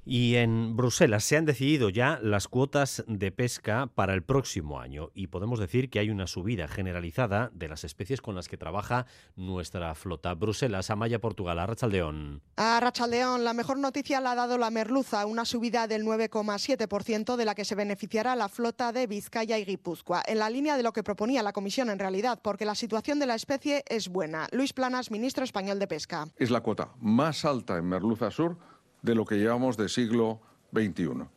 Y en Bruselas se han decidido ya las cuotas de pesca para el próximo año y podemos decir que hay una subida generalizada de las especies con las que trabaja nuestra flota. Bruselas, Amaya, Portugal, Arrachaldeón.
A Rachaldeón, la mejor noticia la ha dado la merluza, una subida del 9,7% de la que se beneficiará la flota de Vizcaya y Guipúzcoa, en la línea de lo que proponía la Comisión en realidad, porque la situación de la especie es buena. Luis Planas, ministro español de Pesca.
Es la cuota más alta en merluza sur de lo que llevamos de siglo XXI.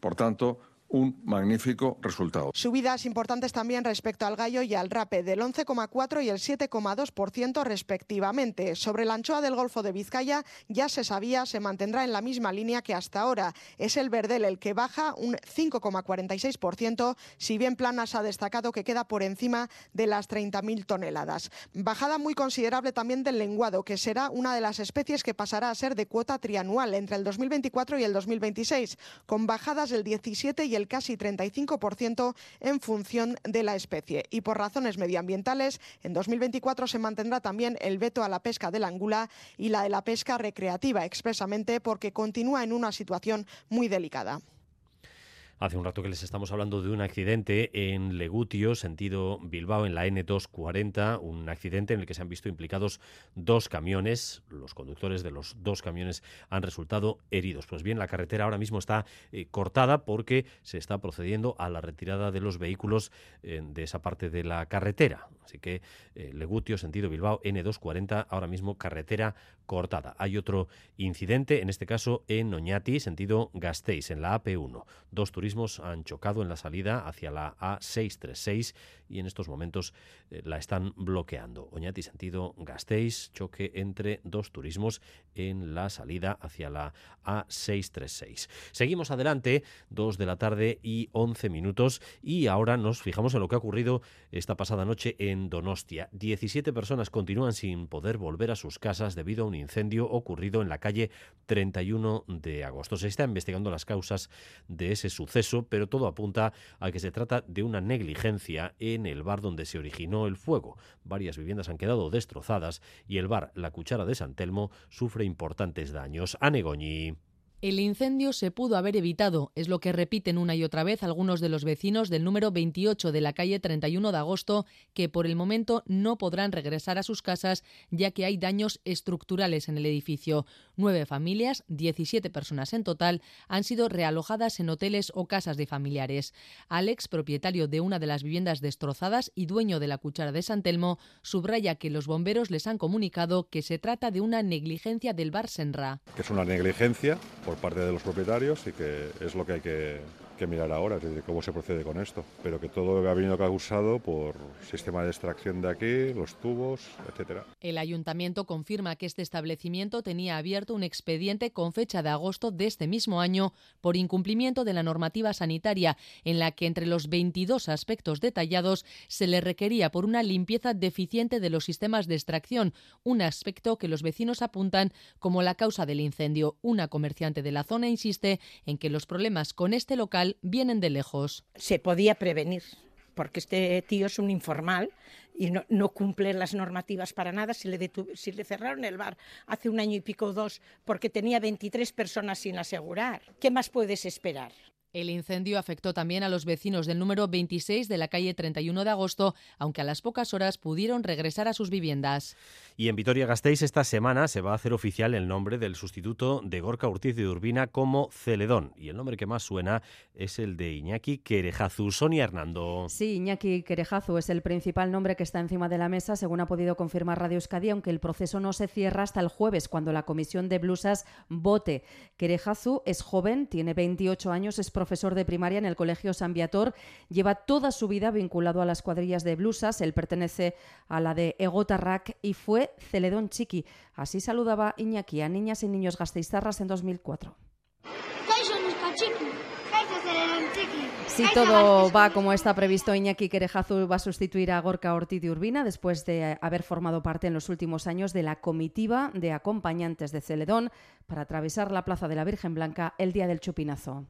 Por tanto, un magnífico resultado.
Subidas importantes también respecto al gallo y al rape, del 11,4 y el 7,2% respectivamente. Sobre la anchoa del Golfo de Vizcaya ya se sabía, se mantendrá en la misma línea que hasta ahora. Es el verdel el que baja un 5,46%, si bien Planas ha destacado que queda por encima de las 30.000 toneladas. Bajada muy considerable también del lenguado, que será una de las especies que pasará a ser de cuota trianual entre el 2024 y el 2026, con bajadas del 17 y el casi 35% en función de la especie. Y por razones medioambientales, en 2024 se mantendrá también el veto a la pesca de la angula y la de la pesca recreativa, expresamente porque continúa en una situación muy delicada.
Hace un rato que les estamos hablando de un accidente en Legutio, sentido Bilbao, en la N240, un accidente en el que se han visto implicados dos camiones. Los conductores de los dos camiones han resultado heridos. Pues bien, la carretera ahora mismo está eh, cortada porque se está procediendo a la retirada de los vehículos eh, de esa parte de la carretera. Así que eh, Legutio, sentido Bilbao, N240, ahora mismo carretera cortada. Hay otro incidente, en este caso en Oñati, sentido Gasteiz, en la AP1. Dos han chocado en la salida hacia la A636 y en estos momentos eh, la están bloqueando. Oñati, sentido Gasteiz, choque entre dos turismos en la salida hacia la A636. Seguimos adelante, dos de la tarde y 11 minutos, y ahora nos fijamos en lo que ha ocurrido esta pasada noche en Donostia. 17 personas continúan sin poder volver a sus casas debido a un incendio ocurrido en la calle 31 de agosto. Se está investigando las causas de ese suceso, pero todo apunta a que se trata de una negligencia en el bar donde se originó el fuego. Varias viviendas han quedado destrozadas y el bar La Cuchara de San Telmo sufre importantes daños. Anegoñi.
El incendio se pudo haber evitado, es lo que repiten una y otra vez algunos de los vecinos del número 28 de la calle 31 de agosto, que por el momento no podrán regresar a sus casas ya que hay daños estructurales en el edificio. Nueve familias, 17 personas en total, han sido realojadas en hoteles o casas de familiares. Alex, propietario de una de las viviendas destrozadas y dueño de la cuchara de San Telmo, subraya que los bomberos les han comunicado que se trata de una negligencia del bar Senra.
Que es una negligencia por parte de los propietarios y que es lo que hay que
que mirar ahora, de cómo se procede con esto. Pero que todo ha venido causado por sistema de extracción de aquí, los tubos, etcétera.
El ayuntamiento confirma que este establecimiento tenía abierto un expediente con fecha de agosto de este mismo año por incumplimiento de la normativa sanitaria, en la que entre los 22 aspectos detallados se le requería por una limpieza deficiente de los sistemas de extracción, un aspecto que los vecinos apuntan como la causa del incendio. Una comerciante de la zona insiste en que los problemas con este local vienen de lejos.
Se podía prevenir porque este tío es un informal y no, no cumple las normativas para nada. Si le, si le cerraron el bar hace un año y pico o dos porque tenía 23 personas sin asegurar, ¿qué más puedes esperar?
El incendio afectó también a los vecinos del número 26 de la calle 31 de agosto, aunque a las pocas horas pudieron regresar a sus viviendas.
Y en Vitoria-Gasteiz esta semana se va a hacer oficial el nombre del sustituto de Gorka Ortiz de Urbina como Celedón. Y el nombre que más suena es el de Iñaki Querejazu. Sonia Hernando.
Sí, Iñaki Querejazu es el principal nombre que está encima de la mesa, según ha podido confirmar Radio Euskadi, aunque el proceso no se cierra hasta el jueves, cuando la comisión de blusas vote. Querejazu es joven, tiene 28 años, es profesor de primaria en el Colegio San Viator, lleva toda su vida vinculado a las cuadrillas de blusas, él pertenece a la de Egotarrak y fue Celedón Chiqui. Así saludaba Iñaki a niñas y niños gasteiztarras en 2004. Si todo va como está previsto, Iñaki Querejazu va a sustituir a Gorka Ortiz de Urbina después de haber formado parte en los últimos años de la comitiva de acompañantes de Celedón para atravesar la Plaza de la Virgen Blanca el día del Chupinazo.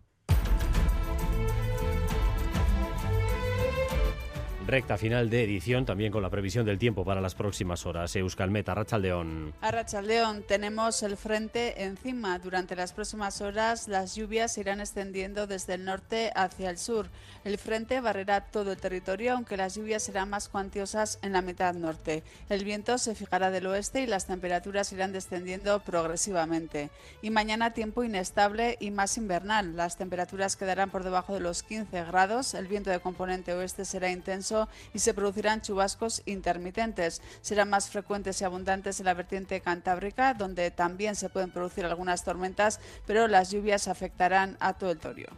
Recta final de edición, también con la previsión del tiempo para las próximas horas. Euskalmet, Arrachaldeón.
A Rachaldeón tenemos el frente encima. Durante las próximas horas las lluvias irán extendiendo desde el norte hacia el sur. El frente barrerá todo el territorio, aunque las lluvias serán más cuantiosas en la mitad norte. El viento se fijará del oeste y las temperaturas irán descendiendo progresivamente. Y mañana tiempo inestable y más invernal. Las temperaturas quedarán por debajo de los 15 grados. El viento de componente oeste será intenso y se producirán chubascos intermitentes. Serán más frecuentes y abundantes en la vertiente cantábrica, donde también se pueden producir algunas tormentas, pero las lluvias afectarán a todo el torio.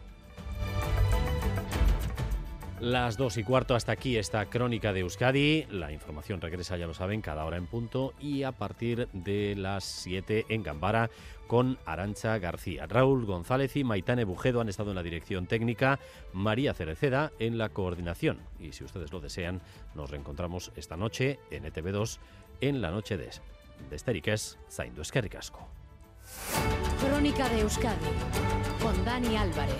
Las dos y cuarto hasta aquí esta crónica de Euskadi. La información regresa, ya lo saben, cada hora en punto y a partir de las 7 en Gambara con Arancha García. Raúl González y Maitane Bujedo han estado en la dirección técnica, María Cereceda en la coordinación. Y si ustedes lo desean, nos reencontramos esta noche en ETV2 en la noche de, de Esteriques, Zaindu Esquerricasco.
Crónica de Euskadi con Dani Álvarez.